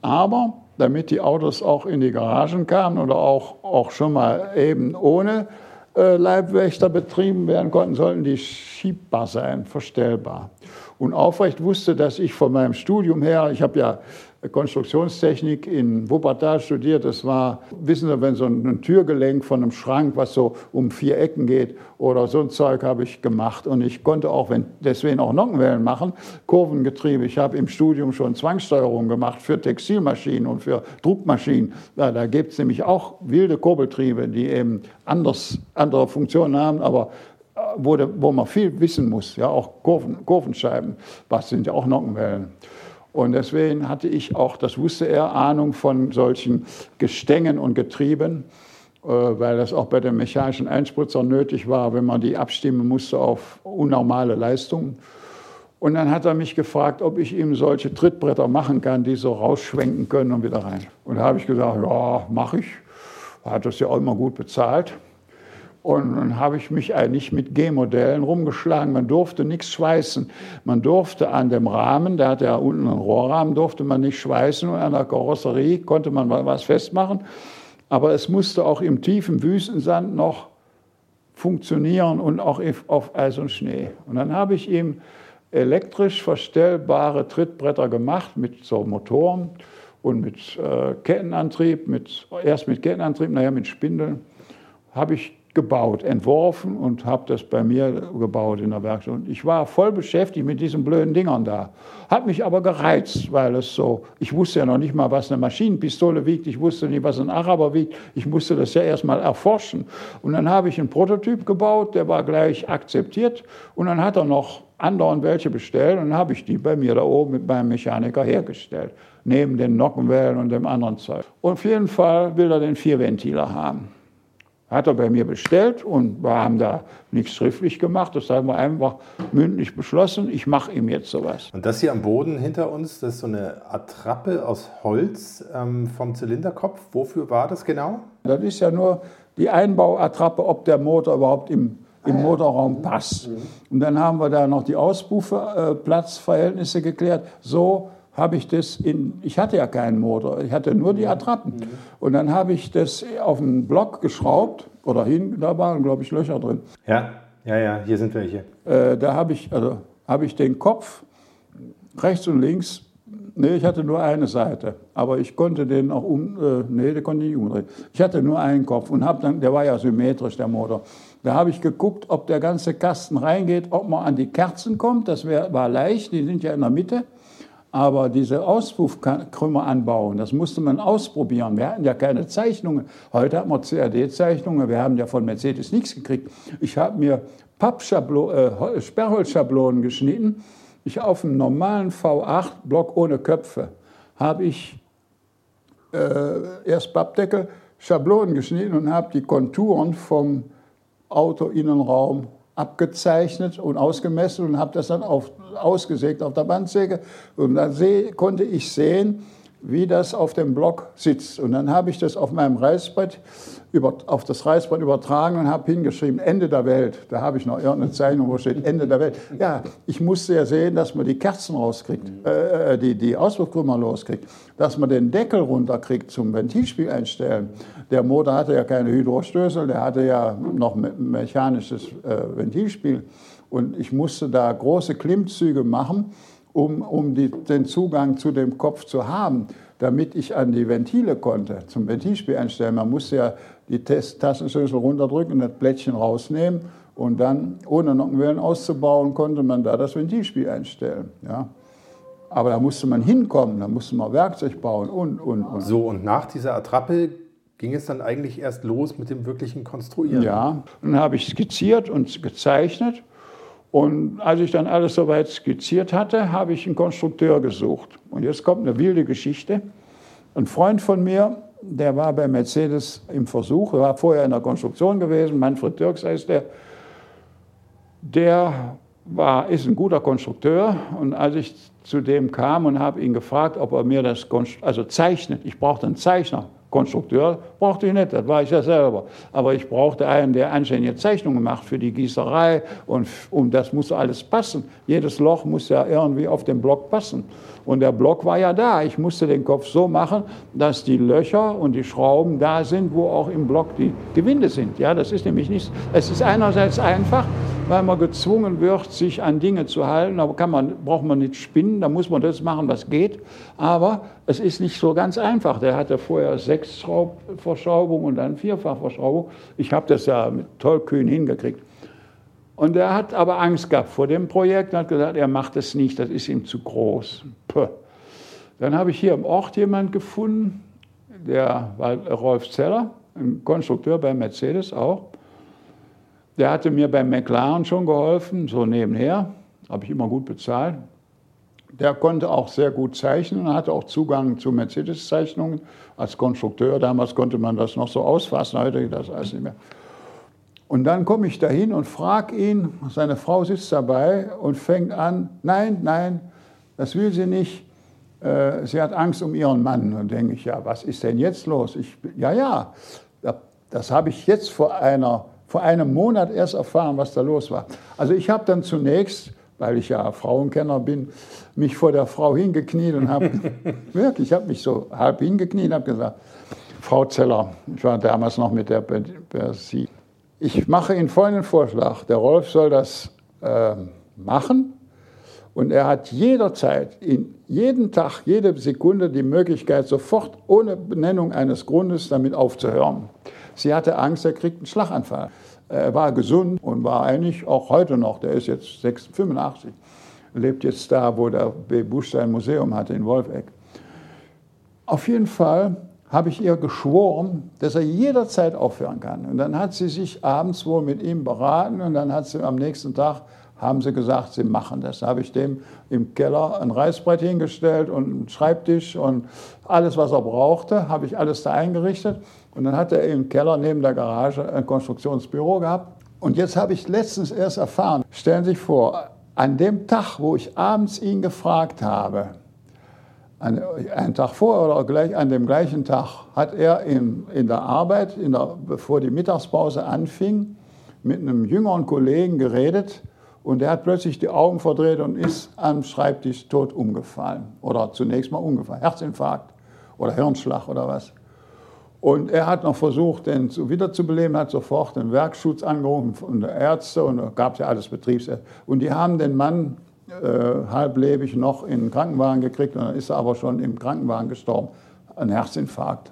C: Aber damit die Autos auch in die Garagen kamen oder auch, auch schon mal eben ohne äh, Leibwächter betrieben werden konnten, sollten die schiebbar sein, verstellbar. Und Aufrecht wusste, dass ich von meinem Studium her, ich habe ja Konstruktionstechnik in Wuppertal studiert. Das war, wissen Sie, wenn so ein Türgelenk von einem Schrank, was so um vier Ecken geht oder so ein Zeug habe ich gemacht. Und ich konnte auch, wenn, deswegen auch Nockenwellen machen, Kurvengetriebe. Ich habe im Studium schon Zwangssteuerung gemacht für Textilmaschinen und für Druckmaschinen. Ja, da gibt es nämlich auch wilde Kurbeltriebe, die eben anders, andere Funktionen haben, aber äh, wo, wo man viel wissen muss, ja, auch Kurven, Kurvenscheiben, was sind ja auch Nockenwellen. Und deswegen hatte ich auch, das wusste er, Ahnung von solchen Gestängen und Getrieben, äh, weil das auch bei den mechanischen Einspritzern nötig war, wenn man die abstimmen musste auf unnormale Leistungen. Und dann hat er mich gefragt, ob ich ihm solche Trittbretter machen kann, die so rausschwenken können und wieder rein. Und da habe ich gesagt, ja, mache ich. Er hat das ja auch immer gut bezahlt. Und dann habe ich mich eigentlich mit G-Modellen rumgeschlagen. Man durfte nichts schweißen. Man durfte an dem Rahmen, der hatte ja unten einen Rohrrahmen, durfte man nicht schweißen. Und an der Karosserie konnte man was festmachen. Aber es musste auch im tiefen Wüstensand noch funktionieren und auch auf Eis und Schnee. Und dann habe ich ihm elektrisch verstellbare Trittbretter gemacht mit so Motoren und mit äh, Kettenantrieb, mit, erst mit Kettenantrieb, nachher mit Spindeln, habe ich gebaut, entworfen und habe das bei mir gebaut in der Werkstatt. Und ich war voll beschäftigt mit diesen blöden Dingern da. Hat mich aber gereizt, weil es so, ich wusste ja noch nicht mal, was eine Maschinenpistole wiegt, ich wusste nicht, was ein Araber wiegt, ich musste das ja erstmal erforschen. Und dann habe ich einen Prototyp gebaut, der war gleich akzeptiert und dann hat er noch andauernd welche bestellt und dann habe ich die bei mir da oben mit meinem Mechaniker hergestellt, neben den Nockenwellen und dem anderen Zeug. Und auf jeden Fall will er den Vierventiler haben. Hat er bei mir bestellt und wir haben da nichts schriftlich gemacht. Das haben wir einfach mündlich beschlossen. Ich mache ihm jetzt sowas.
A: Und das hier am Boden hinter uns, das ist so eine Attrappe aus Holz ähm, vom Zylinderkopf. Wofür war das genau?
C: Das ist ja nur die Einbauattrappe, ob der Motor überhaupt im, im ah, ja. Motorraum passt. Mhm. Und dann haben wir da noch die Auspuffplatzverhältnisse äh, geklärt. So habe ich das in, ich hatte ja keinen Motor, ich hatte nur die Attrappen. Mhm. Und dann habe ich das auf den Block geschraubt oder hin, da waren, glaube ich, Löcher drin.
A: Ja, ja, ja, hier sind welche.
C: Äh, da habe ich, also, habe ich den Kopf rechts und links, nee, ich hatte nur eine Seite, aber ich konnte den auch um, äh, nee, der konnte nicht umdrehen. Ich hatte nur einen Kopf und habe dann, der war ja symmetrisch, der Motor. Da habe ich geguckt, ob der ganze Kasten reingeht, ob man an die Kerzen kommt, das wär, war leicht, die sind ja in der Mitte. Aber diese Auspuffkrümmer anbauen, das musste man ausprobieren. Wir hatten ja keine Zeichnungen. Heute hat man CAD-Zeichnungen. Wir haben ja von Mercedes nichts gekriegt. Ich habe mir äh, Sperrholzschablonen geschnitten. Ich auf einem normalen V8-Block ohne Köpfe habe ich äh, erst Pappdeckel, Schablonen geschnitten und habe die Konturen vom Autoinnenraum abgezeichnet und ausgemessen und habe das dann auf, ausgesägt auf der Bandsäge. Und dann konnte ich sehen, wie das auf dem Block sitzt. Und dann habe ich das auf meinem Reißbrett, über, auf das Reißbrett übertragen und habe hingeschrieben, Ende der Welt. Da habe ich noch irgendeine Zeichnung, wo steht Ende der Welt. Ja, ich musste ja sehen, dass man die Kerzen rauskriegt, äh, äh die, die Auspuffkrümmer loskriegt, dass man den Deckel runterkriegt zum Ventilspiel einstellen. Der Motor hatte ja keine Hydrostößel, der hatte ja noch mechanisches äh, Ventilspiel. Und ich musste da große Klimmzüge machen um, um die, den Zugang zu dem Kopf zu haben, damit ich an die Ventile konnte, zum Ventilspiel einstellen. Man musste ja die Tastenschlüssel runterdrücken das Blättchen rausnehmen und dann, ohne Nockenwellen auszubauen, konnte man da das Ventilspiel einstellen. Ja. Aber da musste man hinkommen, da musste man Werkzeug bauen und, und, und.
A: So, und nach dieser Attrappe ging es dann eigentlich erst los mit dem wirklichen Konstruieren?
C: Ja, dann habe ich skizziert und gezeichnet und als ich dann alles soweit skizziert hatte, habe ich einen Konstrukteur gesucht. Und jetzt kommt eine wilde Geschichte. Ein Freund von mir, der war bei Mercedes im Versuch, er war vorher in der Konstruktion gewesen, Manfred Dirks heißt der, der war, ist ein guter Konstrukteur und als ich zu dem kam und habe ihn gefragt, ob er mir das also zeichnet, ich brauchte einen Zeichner, Konstrukteur brauchte ich nicht, das war ich ja selber. Aber ich brauchte einen, der anständige Zeichnungen macht für die Gießerei und, und das muss alles passen. Jedes Loch muss ja irgendwie auf den Block passen. Und der Block war ja da. Ich musste den Kopf so machen, dass die Löcher und die Schrauben da sind, wo auch im Block die Gewinde sind. Ja, das ist nämlich nicht, es ist einerseits einfach, weil man gezwungen wird, sich an Dinge zu halten. Aber kann man, braucht man nicht spinnen, da muss man das machen, was geht. Aber es ist nicht so ganz einfach. Der hatte vorher sechs Verschraubungen und dann Vierfachverschraubung. Ich habe das ja mit tollkühn hingekriegt. Und er hat aber Angst gehabt vor dem Projekt und hat gesagt, er macht es nicht, das ist ihm zu groß. Puh. Dann habe ich hier im Ort jemanden gefunden, der war Rolf Zeller, ein Konstrukteur bei Mercedes auch. Der hatte mir beim McLaren schon geholfen, so nebenher, habe ich immer gut bezahlt. Der konnte auch sehr gut zeichnen und hatte auch Zugang zu Mercedes-Zeichnungen als Konstrukteur. Damals konnte man das noch so ausfassen, heute geht das alles nicht mehr. Und dann komme ich dahin und frage ihn, seine Frau sitzt dabei und fängt an, nein, nein, das will sie nicht. Äh, sie hat Angst um ihren Mann. Und denke ich, ja, was ist denn jetzt los? Ich, ja, ja, das habe ich jetzt vor einer vor einem Monat erst erfahren, was da los war. Also ich habe dann zunächst, weil ich ja Frauenkenner bin, mich vor der Frau hingekniet und habe, *laughs* wirklich, ich habe mich so halb hingekniet und habe gesagt, Frau Zeller, ich war damals noch mit der Persie, ich mache Ihnen folgenden Vorschlag. Der Rolf soll das äh, machen und er hat jederzeit, in jeden Tag, jede Sekunde die Möglichkeit, sofort ohne Benennung eines Grundes damit aufzuhören. Sie hatte Angst, er kriegt einen Schlaganfall. Er war gesund und war eigentlich auch heute noch, der ist jetzt 85, lebt jetzt da, wo der B. Busch sein Museum hatte, in Wolfegg. Auf jeden Fall habe ich ihr geschworen, dass er jederzeit aufhören kann. Und dann hat sie sich abends wohl mit ihm beraten und dann hat sie am nächsten Tag haben sie gesagt, sie machen das. Da habe ich dem im Keller ein Reißbrett hingestellt und einen Schreibtisch und alles, was er brauchte, habe ich alles da eingerichtet. Und dann hat er im Keller neben der Garage ein Konstruktionsbüro gehabt. Und jetzt habe ich letztens erst erfahren, stellen Sie sich vor, an dem Tag, wo ich abends ihn gefragt habe, einen Tag vorher oder gleich an dem gleichen Tag, hat er in, in der Arbeit, in der, bevor die Mittagspause anfing, mit einem jüngeren Kollegen geredet und er hat plötzlich die Augen verdreht und ist am Schreibtisch tot umgefallen. Oder zunächst mal umgefallen. Herzinfarkt oder Hirnschlag oder was. Und er hat noch versucht, den wiederzubeleben, hat sofort den Werkschutz angerufen und Ärzte und da gab es ja alles Betriebsärzte. Und die haben den Mann halblebig noch in den Krankenwagen gekriegt und dann ist er aber schon im Krankenwagen gestorben. Ein Herzinfarkt.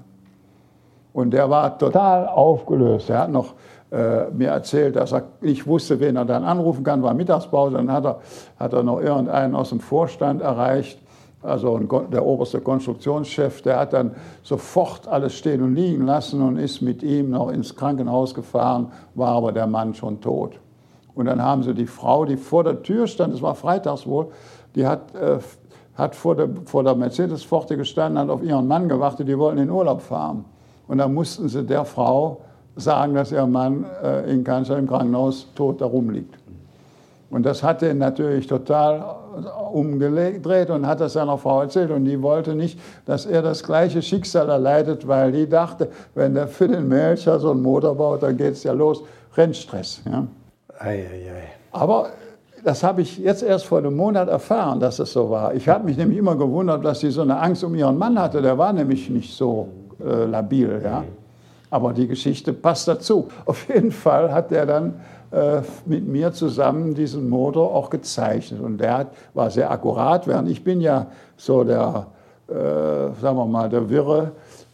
C: Und der war total aufgelöst. Er hat noch äh, mir erzählt, dass er nicht wusste, wen er dann anrufen kann, war Mittagspause. Dann hat er, hat er noch irgendeinen aus dem Vorstand erreicht, also der oberste Konstruktionschef, der hat dann sofort alles stehen und liegen lassen und ist mit ihm noch ins Krankenhaus gefahren, war aber der Mann schon tot. Und dann haben sie die Frau, die vor der Tür stand, das war freitags wohl, die hat, äh, hat vor der, vor der Mercedes-Pforte gestanden, hat auf ihren Mann gewartet, die wollten in Urlaub fahren. Und dann mussten sie der Frau sagen, dass ihr Mann äh, in Kanzler im Krankenhaus tot darum liegt. Und das hat ihn natürlich total umgedreht und hat das seiner Frau erzählt. Und die wollte nicht, dass er das gleiche Schicksal erleidet, weil die dachte, wenn der für den Melcher so einen Motor baut, dann geht es ja los. Rennstress. Ja. Ei, ei, ei. Aber das habe ich jetzt erst vor einem Monat erfahren, dass es so war. Ich habe mich nämlich immer gewundert, dass sie so eine Angst um ihren Mann hatte. Der war nämlich nicht so äh, labil. Ja. Aber die Geschichte passt dazu. Auf jeden Fall hat er dann äh, mit mir zusammen diesen Motor auch gezeichnet. Und der hat, war sehr akkurat, während ich bin ja so der, äh, sagen wir mal, der wirre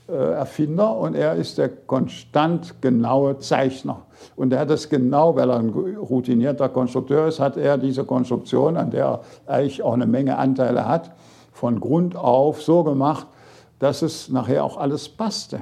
C: äh, Erfinder und er ist der konstant genaue Zeichner. Und er hat das genau, weil er ein routinierter Konstrukteur ist, hat er diese Konstruktion, an der er eigentlich auch eine Menge Anteile hat, von Grund auf so gemacht, dass es nachher auch alles passte.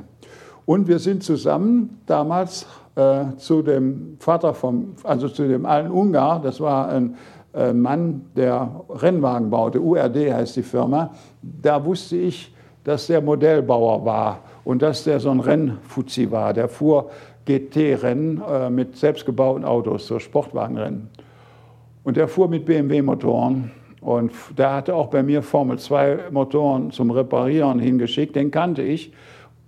C: Und wir sind zusammen damals äh, zu dem Vater vom, also zu dem alten Ungar, das war ein äh, Mann, der Rennwagen baute, URD heißt die Firma. Da wusste ich, dass der Modellbauer war und dass der so ein Rennfuzzi war. Der fuhr GT-Rennen äh, mit selbstgebauten Autos, so Sportwagenrennen. Und der fuhr mit BMW-Motoren. Und der hatte auch bei mir Formel-2-Motoren zum Reparieren hingeschickt. Den kannte ich,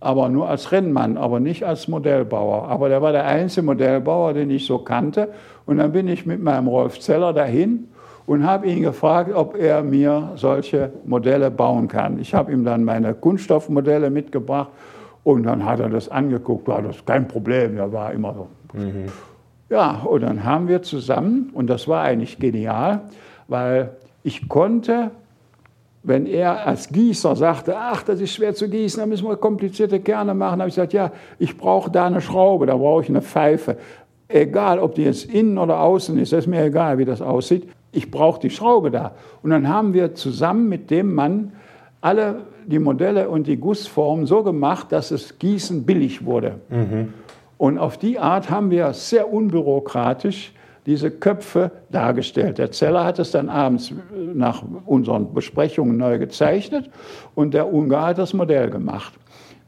C: aber nur als Rennmann, aber nicht als Modellbauer. Aber der war der einzige Modellbauer, den ich so kannte. Und dann bin ich mit meinem Rolf Zeller dahin und habe ihn gefragt, ob er mir solche Modelle bauen kann. Ich habe ihm dann meine Kunststoffmodelle mitgebracht und dann hat er das angeguckt, war das kein Problem, er war immer so. Mhm. Ja, und dann haben wir zusammen, und das war eigentlich genial, weil ich konnte, wenn er als Gießer sagte, ach, das ist schwer zu gießen, da müssen wir komplizierte Kerne machen, habe ich gesagt, ja, ich brauche da eine Schraube, da brauche ich eine Pfeife. Egal, ob die jetzt innen oder außen ist, ist mir egal, wie das aussieht. Ich brauche die Schraube da. Und dann haben wir zusammen mit dem Mann alle die Modelle und die Gussformen so gemacht, dass das Gießen billig wurde. Mhm. Und auf die Art haben wir sehr unbürokratisch diese Köpfe dargestellt. Der Zeller hat es dann abends nach unseren Besprechungen neu gezeichnet und der Ungar hat das Modell gemacht.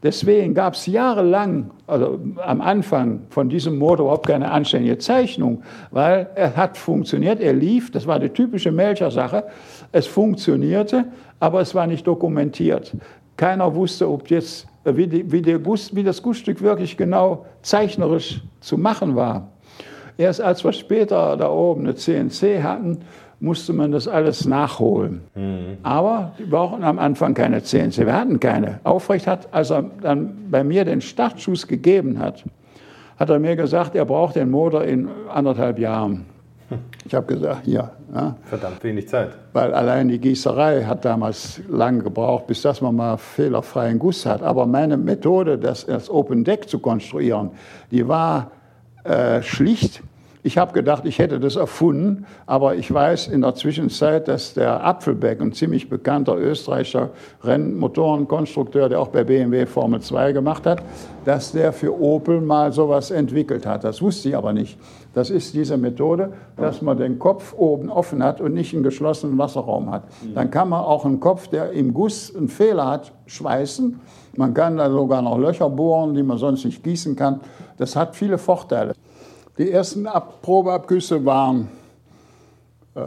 C: Deswegen gab es jahrelang, also am Anfang von diesem Motor überhaupt keine anständige Zeichnung, weil er hat funktioniert, er lief, das war die typische Melcher-Sache, es funktionierte, aber es war nicht dokumentiert. Keiner wusste, ob jetzt, wie, die, wie, Guss, wie das Gussstück wirklich genau zeichnerisch zu machen war. Erst als wir später da oben eine CNC hatten, musste man das alles nachholen. Mhm. Aber die brauchten am Anfang keine CNC. Wir hatten keine. Aufrecht hat, als er dann bei mir den Startschuss gegeben hat, hat er mir gesagt, er braucht den Motor in anderthalb Jahren. *laughs* Ich habe gesagt, hier. Ja.
A: Verdammt wenig Zeit.
C: Weil allein die Gießerei hat damals lang gebraucht, bis dass man mal fehlerfreien Guss hat. Aber meine Methode, das, das Open Deck zu konstruieren, die war äh, schlicht ich habe gedacht, ich hätte das erfunden, aber ich weiß in der Zwischenzeit, dass der Apfelbeck, ein ziemlich bekannter österreichischer Rennmotorenkonstrukteur, der auch bei BMW Formel 2 gemacht hat, dass der für Opel mal sowas entwickelt hat. Das wusste ich aber nicht. Das ist diese Methode, dass man den Kopf oben offen hat und nicht einen geschlossenen Wasserraum hat. Dann kann man auch einen Kopf, der im Guss einen Fehler hat, schweißen. Man kann da sogar noch Löcher bohren, die man sonst nicht gießen kann. Das hat viele Vorteile. Die ersten Ab Probeabgüsse waren äh,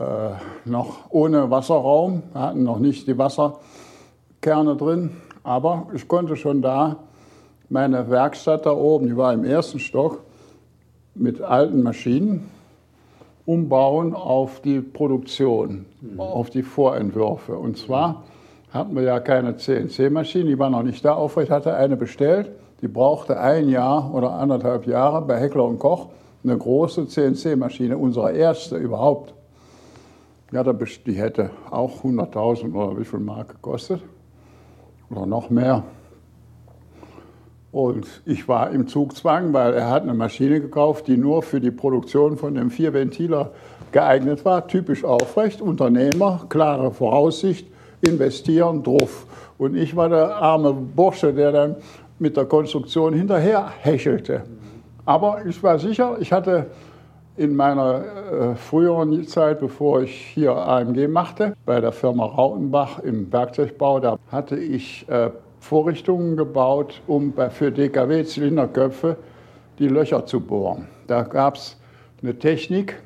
C: noch ohne Wasserraum, wir hatten noch nicht die Wasserkerne drin, aber ich konnte schon da meine Werkstatt da oben, die war im ersten Stock, mit alten Maschinen umbauen auf die Produktion, mhm. auf die Vorentwürfe. Und zwar hatten wir ja keine CNC-Maschine, die war noch nicht da. Aufrecht hatte eine bestellt, die brauchte ein Jahr oder anderthalb Jahre bei Heckler und Koch eine große CNC-Maschine, unsere erste überhaupt. Ja, die hätte auch 100.000 oder wie viel Mark gekostet oder noch mehr. Und ich war im Zugzwang, weil er hat eine Maschine gekauft, die nur für die Produktion von dem Vierventiler geeignet war. Typisch aufrecht, Unternehmer, klare Voraussicht, investieren, drauf. Und ich war der arme Bursche, der dann mit der Konstruktion hinterher hechelte. Aber ich war sicher, ich hatte in meiner äh, früheren Zeit, bevor ich hier AMG machte, bei der Firma Rautenbach im Werkzeugbau, da hatte ich äh, Vorrichtungen gebaut, um bei, für DKW-Zylinderköpfe die Löcher zu bohren. Da gab es eine Technik,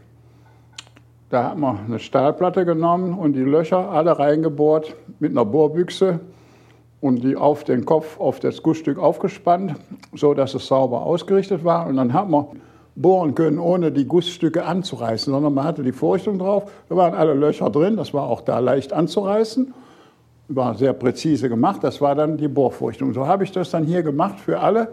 C: da hat man eine Stahlplatte genommen und die Löcher alle reingebohrt mit einer Bohrbüchse und die auf den Kopf, auf das Gussstück aufgespannt, so dass es sauber ausgerichtet war. Und dann hat man bohren können, ohne die Gussstücke anzureißen, sondern man hatte die Vorrichtung drauf. Da waren alle Löcher drin, das war auch da leicht anzureißen. War sehr präzise gemacht, das war dann die Bohrvorrichtung. So habe ich das dann hier gemacht für alle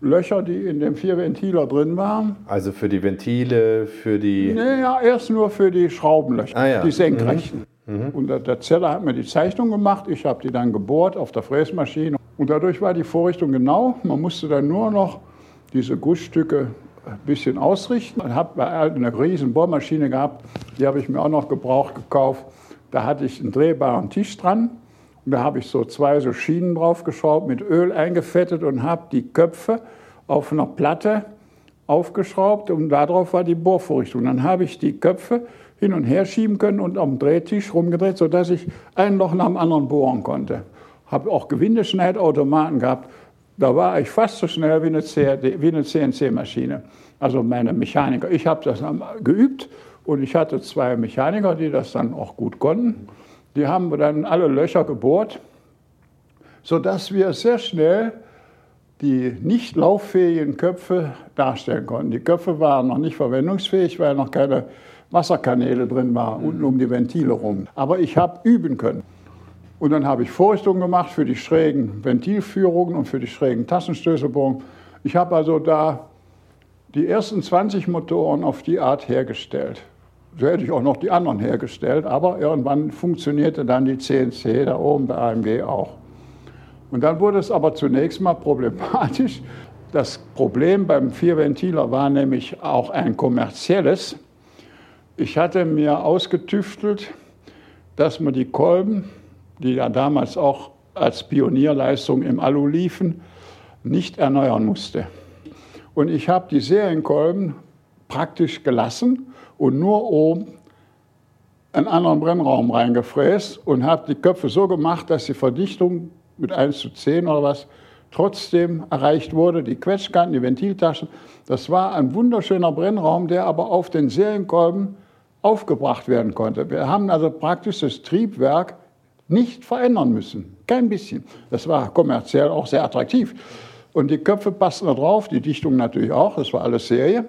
C: Löcher, die in dem vier Ventiler drin waren.
A: Also für die Ventile, für die.
C: Naja, erst nur für die Schraubenlöcher, ah, ja. die senkrechten. Mhm. Mhm. Und der, Zeller hat mir die Zeichnung gemacht, ich habe die dann gebohrt auf der Fräsmaschine. Und dadurch war die Vorrichtung genau. Man musste dann nur noch diese Gussstücke ein bisschen ausrichten. Ich habe eine riesen Bohrmaschine gehabt, die habe ich mir auch noch gebraucht gekauft. Da hatte ich einen drehbaren Tisch dran. Und da habe ich so zwei so Schienen draufgeschraubt, mit Öl eingefettet und habe die Köpfe auf einer Platte aufgeschraubt und darauf war die Bohrvorrichtung. Dann habe ich die Köpfe hin und her schieben können und am Drehtisch rumgedreht, sodass ich ein Loch nach dem anderen bohren konnte. habe auch Gewindeschneidautomaten gehabt. Da war ich fast so schnell wie eine, eine CNC-Maschine. Also meine Mechaniker. Ich habe das geübt und ich hatte zwei Mechaniker, die das dann auch gut konnten. Die haben dann alle Löcher gebohrt, sodass wir sehr schnell die nicht lauffähigen Köpfe darstellen konnten. Die Köpfe waren noch nicht verwendungsfähig, weil noch keine Wasserkanäle drin waren, mhm. unten um die Ventile rum. Aber ich habe üben können. Und dann habe ich Vorrichtungen gemacht für die schrägen Ventilführungen und für die schrägen Tassenstößelbogen. Ich habe also da die ersten 20 Motoren auf die Art hergestellt. So hätte ich auch noch die anderen hergestellt, aber irgendwann funktionierte dann die CNC da oben bei AMG auch. Und dann wurde es aber zunächst mal problematisch. Das Problem beim Vierventiler war nämlich auch ein kommerzielles. Ich hatte mir ausgetüftelt, dass man die Kolben, die ja damals auch als Pionierleistung im Alu liefen, nicht erneuern musste. Und ich habe die Serienkolben praktisch gelassen und nur oben einen anderen Brennraum reingefräst und habe die Köpfe so gemacht, dass die Verdichtung mit 1 zu 10 oder was trotzdem erreicht wurde. Die Quetschkanten, die Ventiltaschen, das war ein wunderschöner Brennraum, der aber auf den Serienkolben aufgebracht werden konnte. Wir haben also praktisch das Triebwerk nicht verändern müssen, kein bisschen. Das war kommerziell auch sehr attraktiv. Und die Köpfe passten da drauf, die Dichtung natürlich auch, das war alles Serie.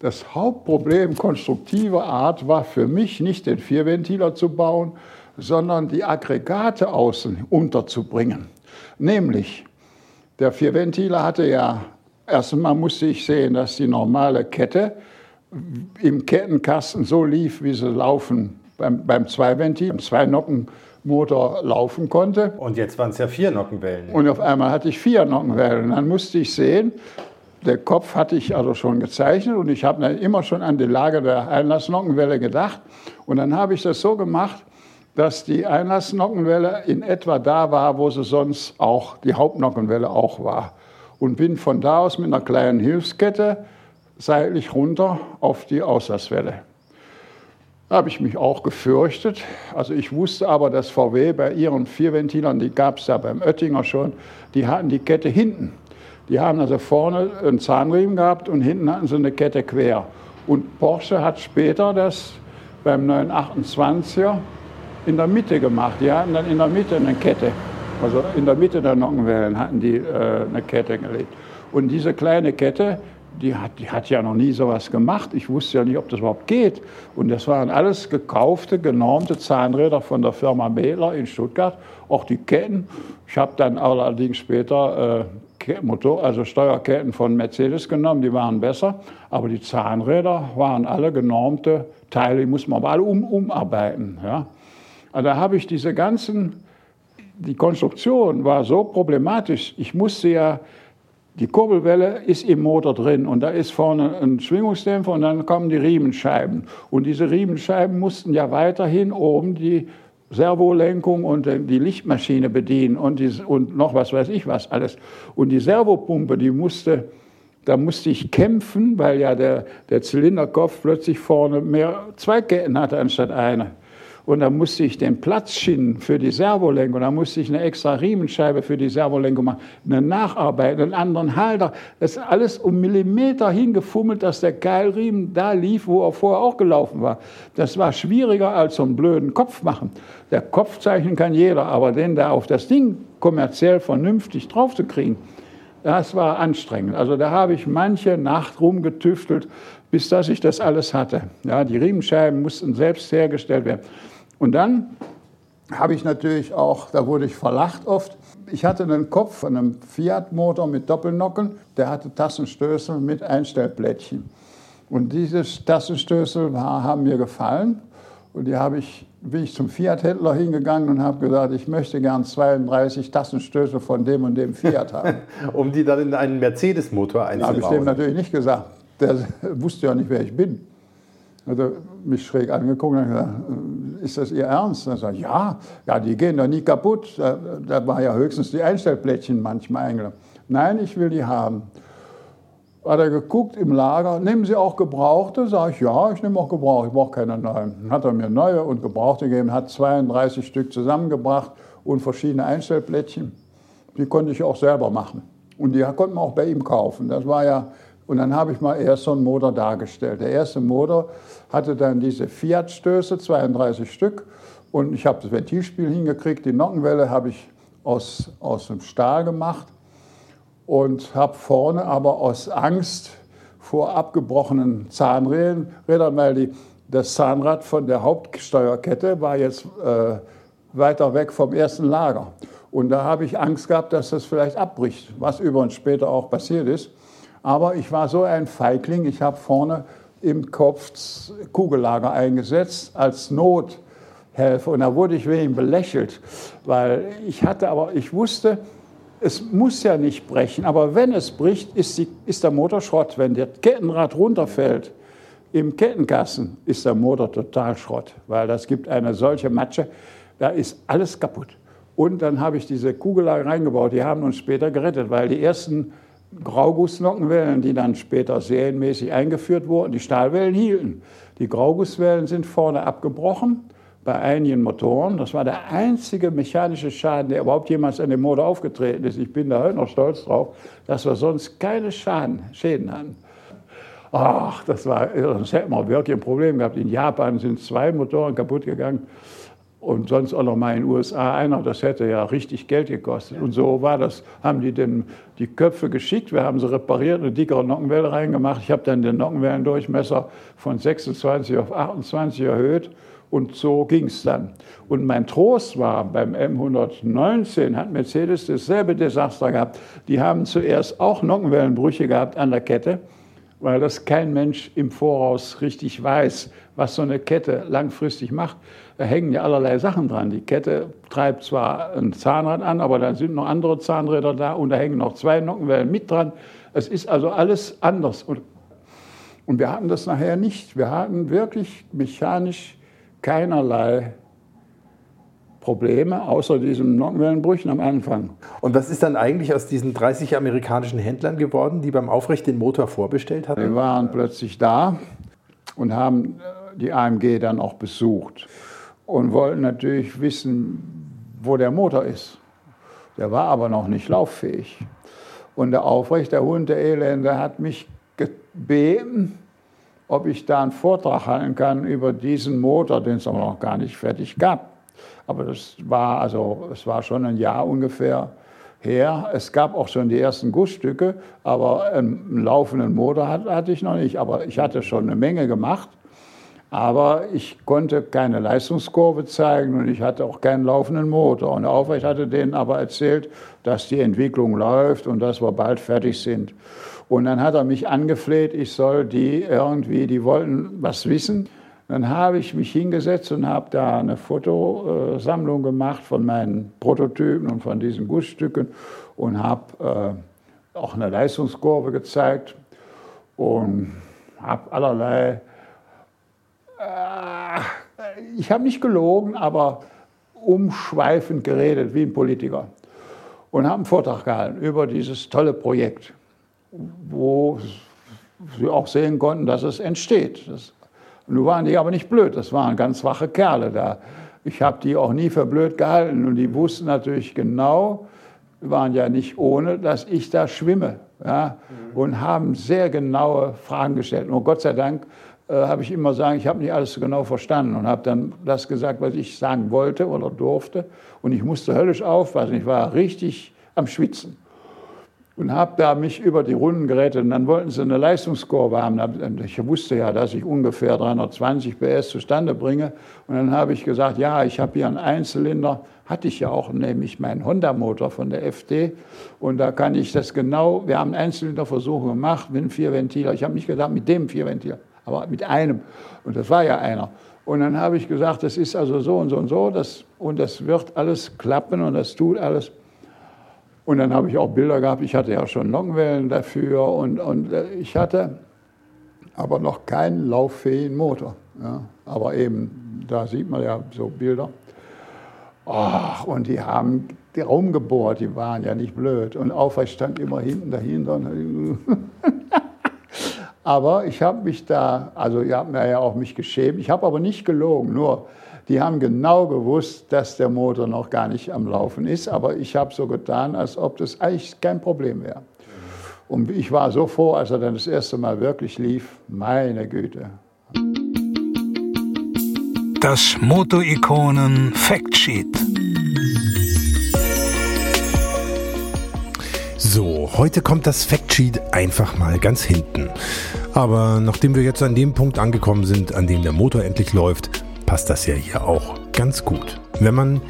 C: Das Hauptproblem konstruktiver Art war für mich nicht den Vierventiler zu bauen, sondern die Aggregate außen unterzubringen. Nämlich, der Vierventiler hatte ja, erstmal musste ich sehen, dass die normale Kette im Kettenkasten so lief, wie sie laufen beim, beim Zweiventil, im Zwei-Nocken-Motor laufen konnte.
A: Und jetzt waren es ja vier Nockenwellen.
C: Und auf einmal hatte ich vier Nockenwellen. Und dann musste ich sehen, der Kopf hatte ich also schon gezeichnet und ich habe dann immer schon an die Lage der Einlassnockenwelle gedacht. Und dann habe ich das so gemacht, dass die Einlassnockenwelle in etwa da war, wo sie sonst auch, die Hauptnockenwelle auch war. Und bin von da aus mit einer kleinen Hilfskette seitlich runter auf die Auslasswelle. Da habe ich mich auch gefürchtet. Also ich wusste aber, dass VW bei ihren Vierventilern, die gab es ja beim Oettinger schon, die hatten die Kette hinten. Die haben also vorne einen Zahnriemen gehabt und hinten hatten sie eine Kette quer. Und Porsche hat später das beim 928er in der Mitte gemacht. Die hatten dann in der Mitte eine Kette. Also in der Mitte der Nockenwellen hatten die äh, eine Kette gelegt. Und diese kleine Kette, die hat, die hat ja noch nie sowas gemacht. Ich wusste ja nicht, ob das überhaupt geht. Und das waren alles gekaufte, genormte Zahnräder von der Firma Mähler in Stuttgart. Auch die Ketten. Ich habe dann allerdings später äh, Motor, also Steuerketten von Mercedes genommen, die waren besser. Aber die Zahnräder waren alle genormte Teile, die muss man aber alle um, umarbeiten. Ja. Also da habe ich diese ganzen, die Konstruktion war so problematisch. Ich musste ja die Kurbelwelle ist im Motor drin und da ist vorne ein Schwingungsdämpfer und dann kommen die Riemenscheiben. Und diese Riemenscheiben mussten ja weiterhin oben die Servolenkung und die Lichtmaschine bedienen und, die, und noch was weiß ich was alles. Und die Servopumpe, die musste, da musste ich kämpfen, weil ja der, der Zylinderkopf plötzlich vorne mehr Zweigketten hatte anstatt eine. Und da musste ich den Platz schienen für die Servolenkung. Da musste ich eine extra Riemenscheibe für die Servolenkung machen, eine Nacharbeit, einen anderen Halter. Das ist alles um Millimeter hingefummelt, dass der Keilriemen da lief, wo er vorher auch gelaufen war. Das war schwieriger als so einen blöden Kopf machen. Der Kopf zeichnen kann jeder, aber den da auf das Ding kommerziell vernünftig draufzukriegen, das war anstrengend. Also da habe ich manche Nacht rumgetüftelt, bis dass ich das alles hatte. Ja, die Riemenscheiben mussten selbst hergestellt werden. Und dann habe ich natürlich auch, da wurde ich verlacht oft, ich hatte einen Kopf von einem Fiat-Motor mit Doppelnocken, der hatte Tassenstößel mit Einstellplättchen. Und diese Tassenstößel haben mir gefallen. Und die habe ich, bin ich zum Fiat-Händler hingegangen und habe gesagt, ich möchte gern 32 Tassenstößel von dem und dem Fiat haben. *laughs*
A: um die dann in einen Mercedes-Motor einzubauen?
C: Habe ich dem natürlich nicht gesagt. Der *laughs* wusste ja nicht, wer ich bin. Hat er mich schräg angeguckt und gesagt, ist das Ihr Ernst? Er sagt, ja, ja, die gehen doch nie kaputt. Da, da war ja höchstens die Einstellplättchen manchmal eingelagert. Nein, ich will die haben. Hat er geguckt im Lager, nehmen Sie auch Gebrauchte? Sag ich, ja, ich nehme auch Gebrauchte, ich brauche keine neuen. Dann hat er mir neue und Gebrauchte gegeben, hat 32 Stück zusammengebracht und verschiedene Einstellplättchen. Die konnte ich auch selber machen. Und die konnte man auch bei ihm kaufen. Das war ja, und dann habe ich mal erst so einen Motor dargestellt. Der erste Motor hatte dann diese Fiat-Stöße, 32 Stück. Und ich habe das Ventilspiel hingekriegt. Die Nockenwelle habe ich aus, aus dem Stahl gemacht und habe vorne aber aus Angst vor abgebrochenen Zahnrädern, weil die, das Zahnrad von der Hauptsteuerkette war jetzt äh, weiter weg vom ersten Lager. Und da habe ich Angst gehabt, dass das vielleicht abbricht, was übrigens später auch passiert ist. Aber ich war so ein Feigling, ich habe vorne im Kopf Kugellager eingesetzt als Nothelfer. Und da wurde ich wegen belächelt, weil ich hatte aber, ich wusste, es muss ja nicht brechen, aber wenn es bricht, ist, die, ist der Motor Schrott. Wenn der Kettenrad runterfällt im Kettenkasten, ist der Motor total Schrott, weil das gibt eine solche Matsche, da ist alles kaputt. Und dann habe ich diese Kugellager reingebaut, die haben uns später gerettet, weil die ersten Graugussnockenwellen, die dann später serienmäßig eingeführt wurden, die Stahlwellen hielten. Die Graugusswellen sind vorne abgebrochen bei einigen Motoren. Das war der einzige mechanische Schaden, der überhaupt jemals an dem Motor aufgetreten ist. Ich bin da heute noch stolz drauf, dass wir sonst keine Schaden, Schäden hatten. Ach, das war, sonst hätten wir wirklich ein Problem gehabt. In Japan sind zwei Motoren kaputt gegangen und sonst auch noch mal in den USA einer. Das hätte ja richtig Geld gekostet. Und so war das, haben die denn die Köpfe geschickt, wir haben sie repariert, eine dickere Nockenwelle reingemacht. Ich habe dann den Nockenwellendurchmesser von 26 auf 28 erhöht und so ging es dann. Und mein Trost war, beim M119 hat Mercedes dasselbe Desaster gehabt. Die haben zuerst auch Nockenwellenbrüche gehabt an der Kette, weil das kein Mensch im Voraus richtig weiß, was so eine Kette langfristig macht. Da hängen ja allerlei Sachen dran. Die Kette treibt zwar ein Zahnrad an, aber da sind noch andere Zahnräder da und da hängen noch zwei Nockenwellen mit dran. Es ist also alles anders. Und, und wir hatten das nachher nicht. Wir hatten wirklich mechanisch keinerlei Probleme, außer diesen Nockenwellenbrüchen am Anfang.
A: Und was ist dann eigentlich aus diesen 30 amerikanischen Händlern geworden, die beim Aufrecht den Motor vorbestellt hatten?
C: Die waren plötzlich da und haben die AMG dann auch besucht und wollten natürlich wissen, wo der Motor ist. Der war aber noch nicht lauffähig. Und der Aufrecht, der Hund, der Elende, hat mich gebeten, ob ich da einen Vortrag halten kann über diesen Motor, den es aber noch gar nicht fertig gab. Aber das war also, es war schon ein Jahr ungefähr her. Es gab auch schon die ersten Gussstücke, aber einen laufenden Motor hatte ich noch nicht. Aber ich hatte schon eine Menge gemacht. Aber ich konnte keine Leistungskurve zeigen und ich hatte auch keinen laufenden Motor. Und Aufrecht hatte denen aber erzählt, dass die Entwicklung läuft und dass wir bald fertig sind. Und dann hat er mich angefleht, ich soll die irgendwie, die wollten was wissen. Dann habe ich mich hingesetzt und habe da eine Fotosammlung gemacht von meinen Prototypen und von diesen Gussstücken und habe äh, auch eine Leistungskurve gezeigt und habe allerlei, ich habe nicht gelogen, aber umschweifend geredet wie ein Politiker und habe einen Vortrag gehalten über dieses tolle Projekt wo sie auch sehen konnten, dass es entsteht. Das, nun waren die aber nicht blöd, das waren ganz wache Kerle da. Ich habe die auch nie für blöd gehalten und die wussten natürlich genau, waren ja nicht ohne, dass ich da schwimme ja, mhm. und haben sehr genaue Fragen gestellt. Und Gott sei Dank äh, habe ich immer sagen, ich habe nicht alles so genau verstanden und habe dann das gesagt, was ich sagen wollte oder durfte. Und ich musste höllisch aufpassen. Ich war richtig am Schwitzen und habe da mich über die Runden gerettet. Und dann wollten sie eine Leistungskurve haben. Ich wusste ja, dass ich ungefähr 320 PS zustande bringe. Und dann habe ich gesagt, ja, ich habe hier einen Einzylinder, hatte ich ja auch, nämlich meinen Honda-Motor von der FD. Und da kann ich das genau, wir haben Einzylinderversuche gemacht mit einem Vierventiler. Ich habe nicht gesagt mit dem Vierventiler, aber mit einem. Und das war ja einer. Und dann habe ich gesagt, das ist also so und so und so, das, und das wird alles klappen und das tut alles. Und dann habe ich auch Bilder gehabt, ich hatte ja schon Nockenwellen dafür und, und äh, ich hatte aber noch keinen lauffähigen Motor. Ja. Aber eben, da sieht man ja so Bilder. Ach, und die haben rumgebohrt, die waren ja nicht blöd. Und Aufrecht stand immer hinten dahinter. *laughs* aber ich habe mich da, also ihr habt mir ja auch mich geschämt, ich habe aber nicht gelogen, nur Die haben genau gewusst, dass der Motor noch gar nicht am Laufen ist, aber ich habe so getan, als ob das eigentlich kein Problem wäre. Und ich war so froh, als er dann das erste Mal wirklich lief. Meine Güte.
B: Das Moto-Ikonen Factsheet.
A: Heute kommt das Factsheet einfach mal ganz hinten. Aber nachdem wir jetzt an dem Punkt angekommen sind, an dem der Motor endlich läuft, passt das ja hier auch ganz gut. Wenn man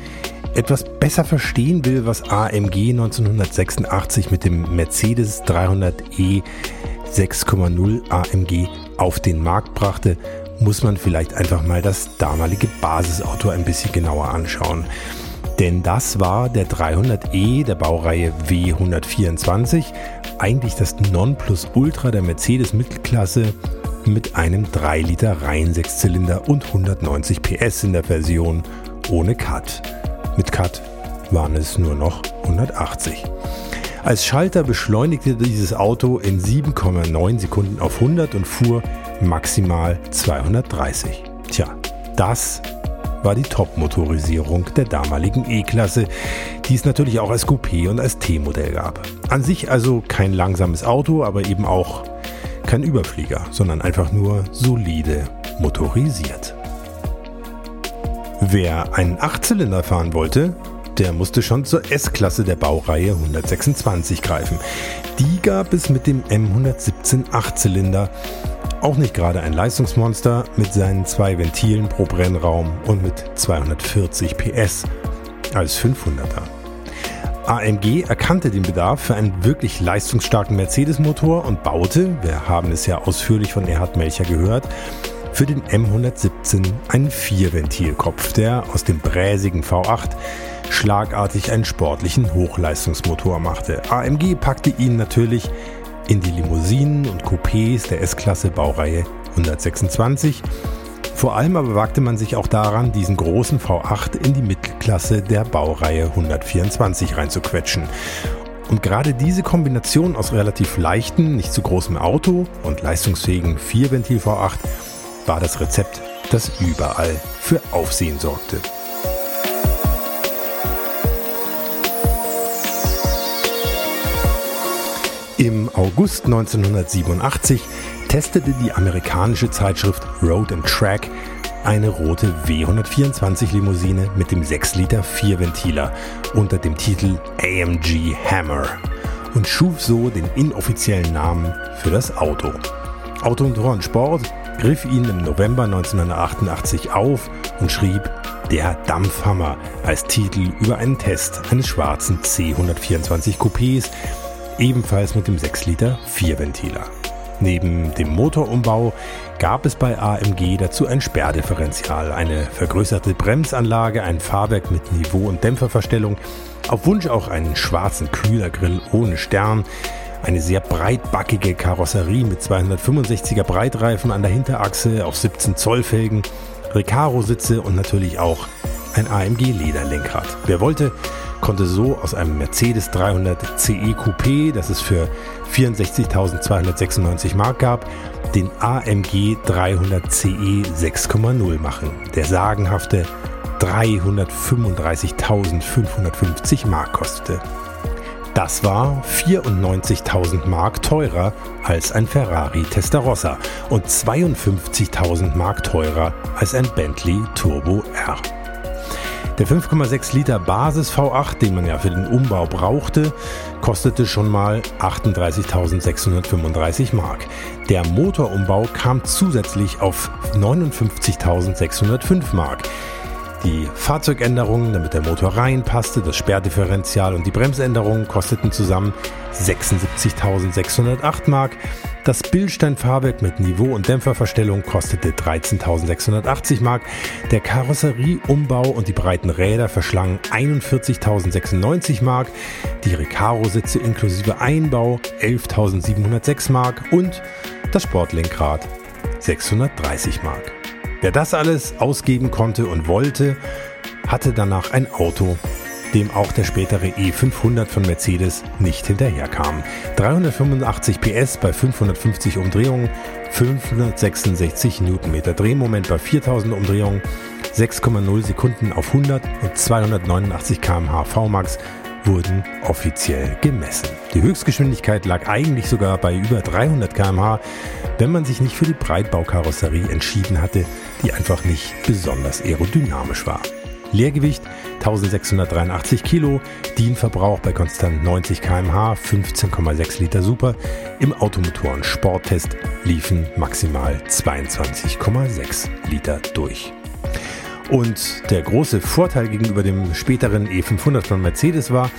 A: etwas besser verstehen will, was AMG 1986 mit dem Mercedes 300e 6,0 AMG auf den Markt brachte, muss man vielleicht einfach mal das damalige Basisauto ein bisschen genauer anschauen. Denn das war der 300e der Baureihe W124, eigentlich das Nonplusultra der Mercedes Mittelklasse mit einem 3 Liter Reihensechszylinder und 190 PS in der Version ohne Cut. Mit Cut waren es nur noch 180. Als Schalter beschleunigte dieses Auto in 7,9 Sekunden auf 100 und fuhr maximal 230. Tja, das war die Top-Motorisierung der damaligen E-Klasse, die es natürlich auch als Coupé und als T-Modell gab. An sich also kein langsames Auto, aber eben auch kein Überflieger, sondern einfach nur solide motorisiert. Wer einen Achtzylinder fahren wollte, der musste schon zur S-Klasse der Baureihe 126 greifen. Die gab es mit dem M117 Achtzylinder. Auch nicht gerade ein Leistungsmonster mit seinen zwei Ventilen pro Brennraum und mit 240 PS als 500er. AMG erkannte den Bedarf für einen wirklich leistungsstarken Mercedes-Motor und baute, wir haben es ja ausführlich von Erhard Melcher gehört, für den M117 einen Vierventilkopf, der aus dem bräsigen V8 schlagartig einen sportlichen Hochleistungsmotor machte. AMG packte ihn natürlich in die Limousinen und Coupés der S-Klasse Baureihe 126. Vor allem aber wagte man sich auch daran, diesen großen V8 in die Mittelklasse der Baureihe 124 reinzuquetschen. Und gerade diese Kombination aus relativ leichten, nicht zu großem Auto und leistungsfähigen Vierventil V8 war das Rezept, das überall für Aufsehen sorgte. August 1987 testete die amerikanische Zeitschrift Road and Track eine rote W124 Limousine mit dem 6 Liter Vierventiler unter dem Titel AMG Hammer und schuf so den inoffiziellen Namen für das Auto. Auto und Sport griff ihn im November 1988 auf und schrieb Der Dampfhammer als Titel über einen Test eines schwarzen C124 Coupés, ebenfalls mit dem 6 Liter Vierventiler. Neben dem Motorumbau gab es bei AMG dazu ein Sperrdifferential, eine vergrößerte Bremsanlage, ein Fahrwerk mit Niveau- und Dämpferverstellung, auf Wunsch auch einen schwarzen Kühlergrill ohne Stern, eine sehr breitbackige Karosserie mit 265er Breitreifen an der Hinterachse auf 17 Zoll Felgen, Recaro-Sitze und natürlich auch ein AMG-Lederlenkrad. Wer wollte, konnte so aus einem Mercedes 300 CE Coupé, das es für 64.296 Mark gab, den AMG 300 CE 6,0 machen. Der sagenhafte 335.550 Mark kostete. Das war 94.000 Mark teurer als ein Ferrari Testarossa und 52.000 Mark teurer als ein Bentley Turbo R. Der 5,6 Liter Basis V8, den man ja für den Umbau brauchte, kostete schon mal 38.635 Mark. Der Motorumbau kam zusätzlich auf 59.605 Mark. Die Fahrzeugänderungen, damit der Motor reinpasste, das Sperrdifferential und die Bremsänderungen kosteten zusammen 76.608 Mark. Das Bildsteinfahrwerk mit Niveau- und Dämpferverstellung kostete 13.680 Mark. Der Karosserieumbau und die breiten Räder verschlangen 41.096 Mark. Die Recaro-Sitze inklusive Einbau 11.706 Mark und das Sportlenkrad 630 Mark. Wer das alles ausgeben konnte und wollte, hatte danach ein Auto, dem auch der spätere E500 von Mercedes nicht hinterherkam. 385 PS bei 550 Umdrehungen, 566 Newtonmeter Drehmoment bei 4000 Umdrehungen, 6,0 Sekunden auf 100 und 289 km/h VMAX wurden offiziell gemessen. Die Höchstgeschwindigkeit lag eigentlich sogar bei über 300 km/h, wenn man sich nicht für die Breitbaukarosserie entschieden hatte, die einfach nicht besonders aerodynamisch war. Leergewicht 1683 Kilo, DIN-Verbrauch bei konstant 90 km/h, 15,6 Liter Super. Im Automotoren-Sporttest liefen maximal 22,6 Liter durch. Und der große Vorteil gegenüber dem späteren E500 von Mercedes war,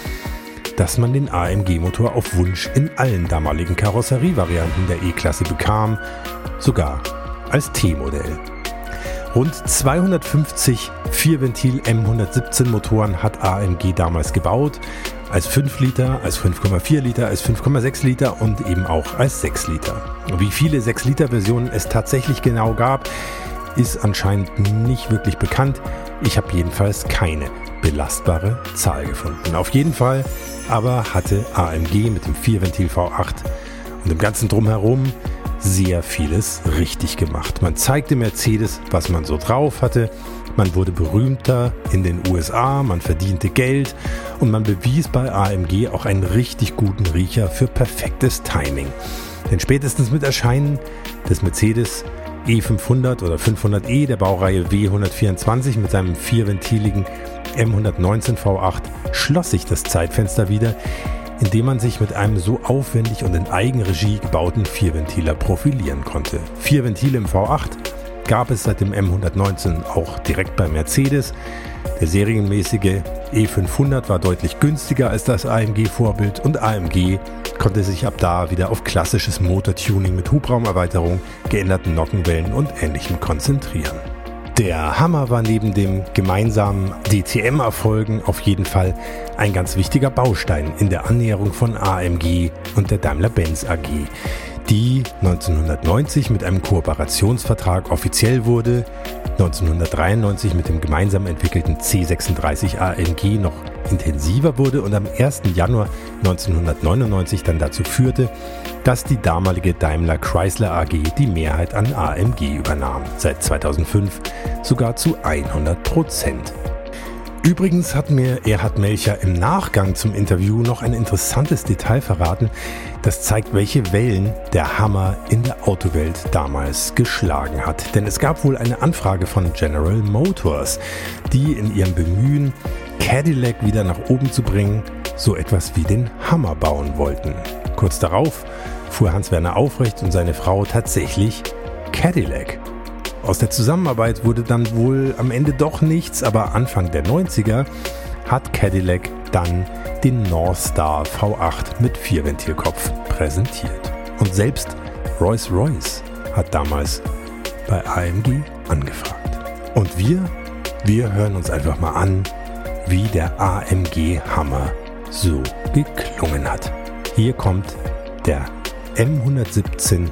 A: dass man den AMG-Motor auf Wunsch in allen damaligen Karosserievarianten der E-Klasse bekam, sogar als T-Modell. Rund 250 Vierventil M117 Motoren hat AMG damals gebaut, als 5 Liter, als 5,4 Liter, als 5,6 Liter und eben auch als 6 Liter. Wie viele 6 Liter Versionen es tatsächlich genau gab, ist anscheinend nicht wirklich bekannt. Ich habe jedenfalls keine belastbare Zahl gefunden. Auf jeden Fall aber hatte AMG mit dem Vierventil V8 und dem ganzen Drumherum sehr vieles richtig gemacht. Man zeigte Mercedes, was man so drauf hatte. Man wurde berühmter in den USA, man verdiente Geld und man bewies bei AMG auch einen richtig guten Riecher für perfektes Timing. Denn spätestens mit Erscheinen des Mercedes E500 oder 500e der Baureihe W124 mit seinem vierventiligen M119 V8 schloss sich das Zeitfenster wieder, indem man sich mit einem so aufwendig und in Eigenregie gebauten Vierventiler profilieren konnte. Vier Ventile im V8 gab es seit dem M119 auch direkt bei Mercedes. Der serienmäßige E500 war deutlich günstiger als das AMG-Vorbild und AMG konnte sich ab da wieder auf klassisches Motortuning mit Hubraumerweiterung, geänderten Nockenwellen und ähnlichem konzentrieren. Der Hammer war neben dem gemeinsamen DTM-Erfolgen auf jeden Fall ein ganz wichtiger Baustein in der Annäherung von AMG und der Daimler-Benz AG, die 1990 mit einem Kooperationsvertrag offiziell wurde, 1993 mit dem gemeinsam entwickelten C36 AMG noch intensiver wurde und am 1. Januar 1999 dann dazu führte, dass die damalige Daimler Chrysler AG die Mehrheit an AMG übernahm, seit 2005 sogar zu 100 Prozent. Übrigens hat mir Erhard Melcher im Nachgang zum Interview noch ein interessantes Detail verraten, das zeigt, welche Wellen der Hammer in der Autowelt damals geschlagen hat. Denn es gab wohl eine Anfrage von General Motors, die in ihrem Bemühen, Cadillac wieder nach oben zu bringen, so etwas wie den Hammer bauen wollten. Kurz darauf fuhr Hans-Werner Aufrecht und seine Frau tatsächlich Cadillac. Aus der Zusammenarbeit wurde dann wohl am Ende doch nichts, aber Anfang der 90er hat Cadillac dann den North Star V8 mit Vierventilkopf präsentiert. Und selbst Rolls-Royce hat damals bei AMG angefragt. Und wir, wir hören uns einfach mal an, wie der AMG Hammer so geklungen hat. Hier kommt der M117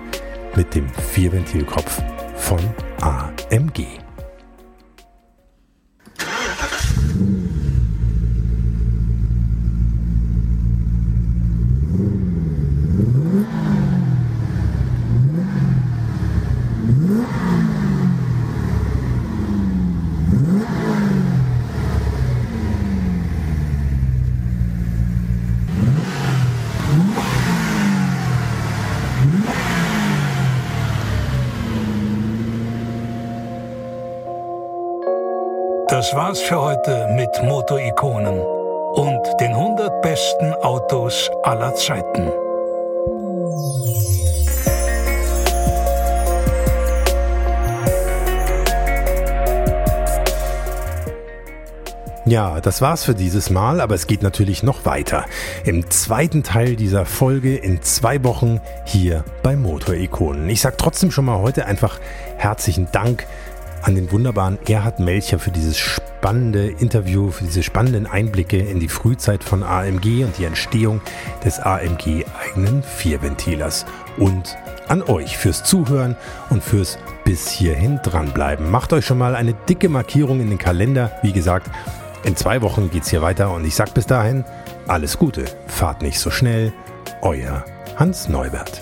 A: mit dem Vierventilkopf von AMG.
B: Das war's für heute mit Motorikonen und den 100 besten Autos aller Zeiten.
A: Ja, das war's für dieses Mal, aber es geht natürlich noch weiter. Im zweiten Teil dieser Folge in zwei Wochen hier bei Motorikonen. Ich sag trotzdem schon mal heute einfach herzlichen Dank an den wunderbaren Erhard Melcher für dieses spannende Interview, für diese spannenden Einblicke in die Frühzeit von AMG und die Entstehung des AMG eigenen Vierventilers. Und an euch fürs Zuhören und fürs bis hierhin dranbleiben. Macht euch schon mal eine dicke Markierung in den Kalender. Wie gesagt, in zwei Wochen geht's hier weiter und ich sag bis dahin alles Gute, fahrt nicht so schnell. Euer Hans Neubert.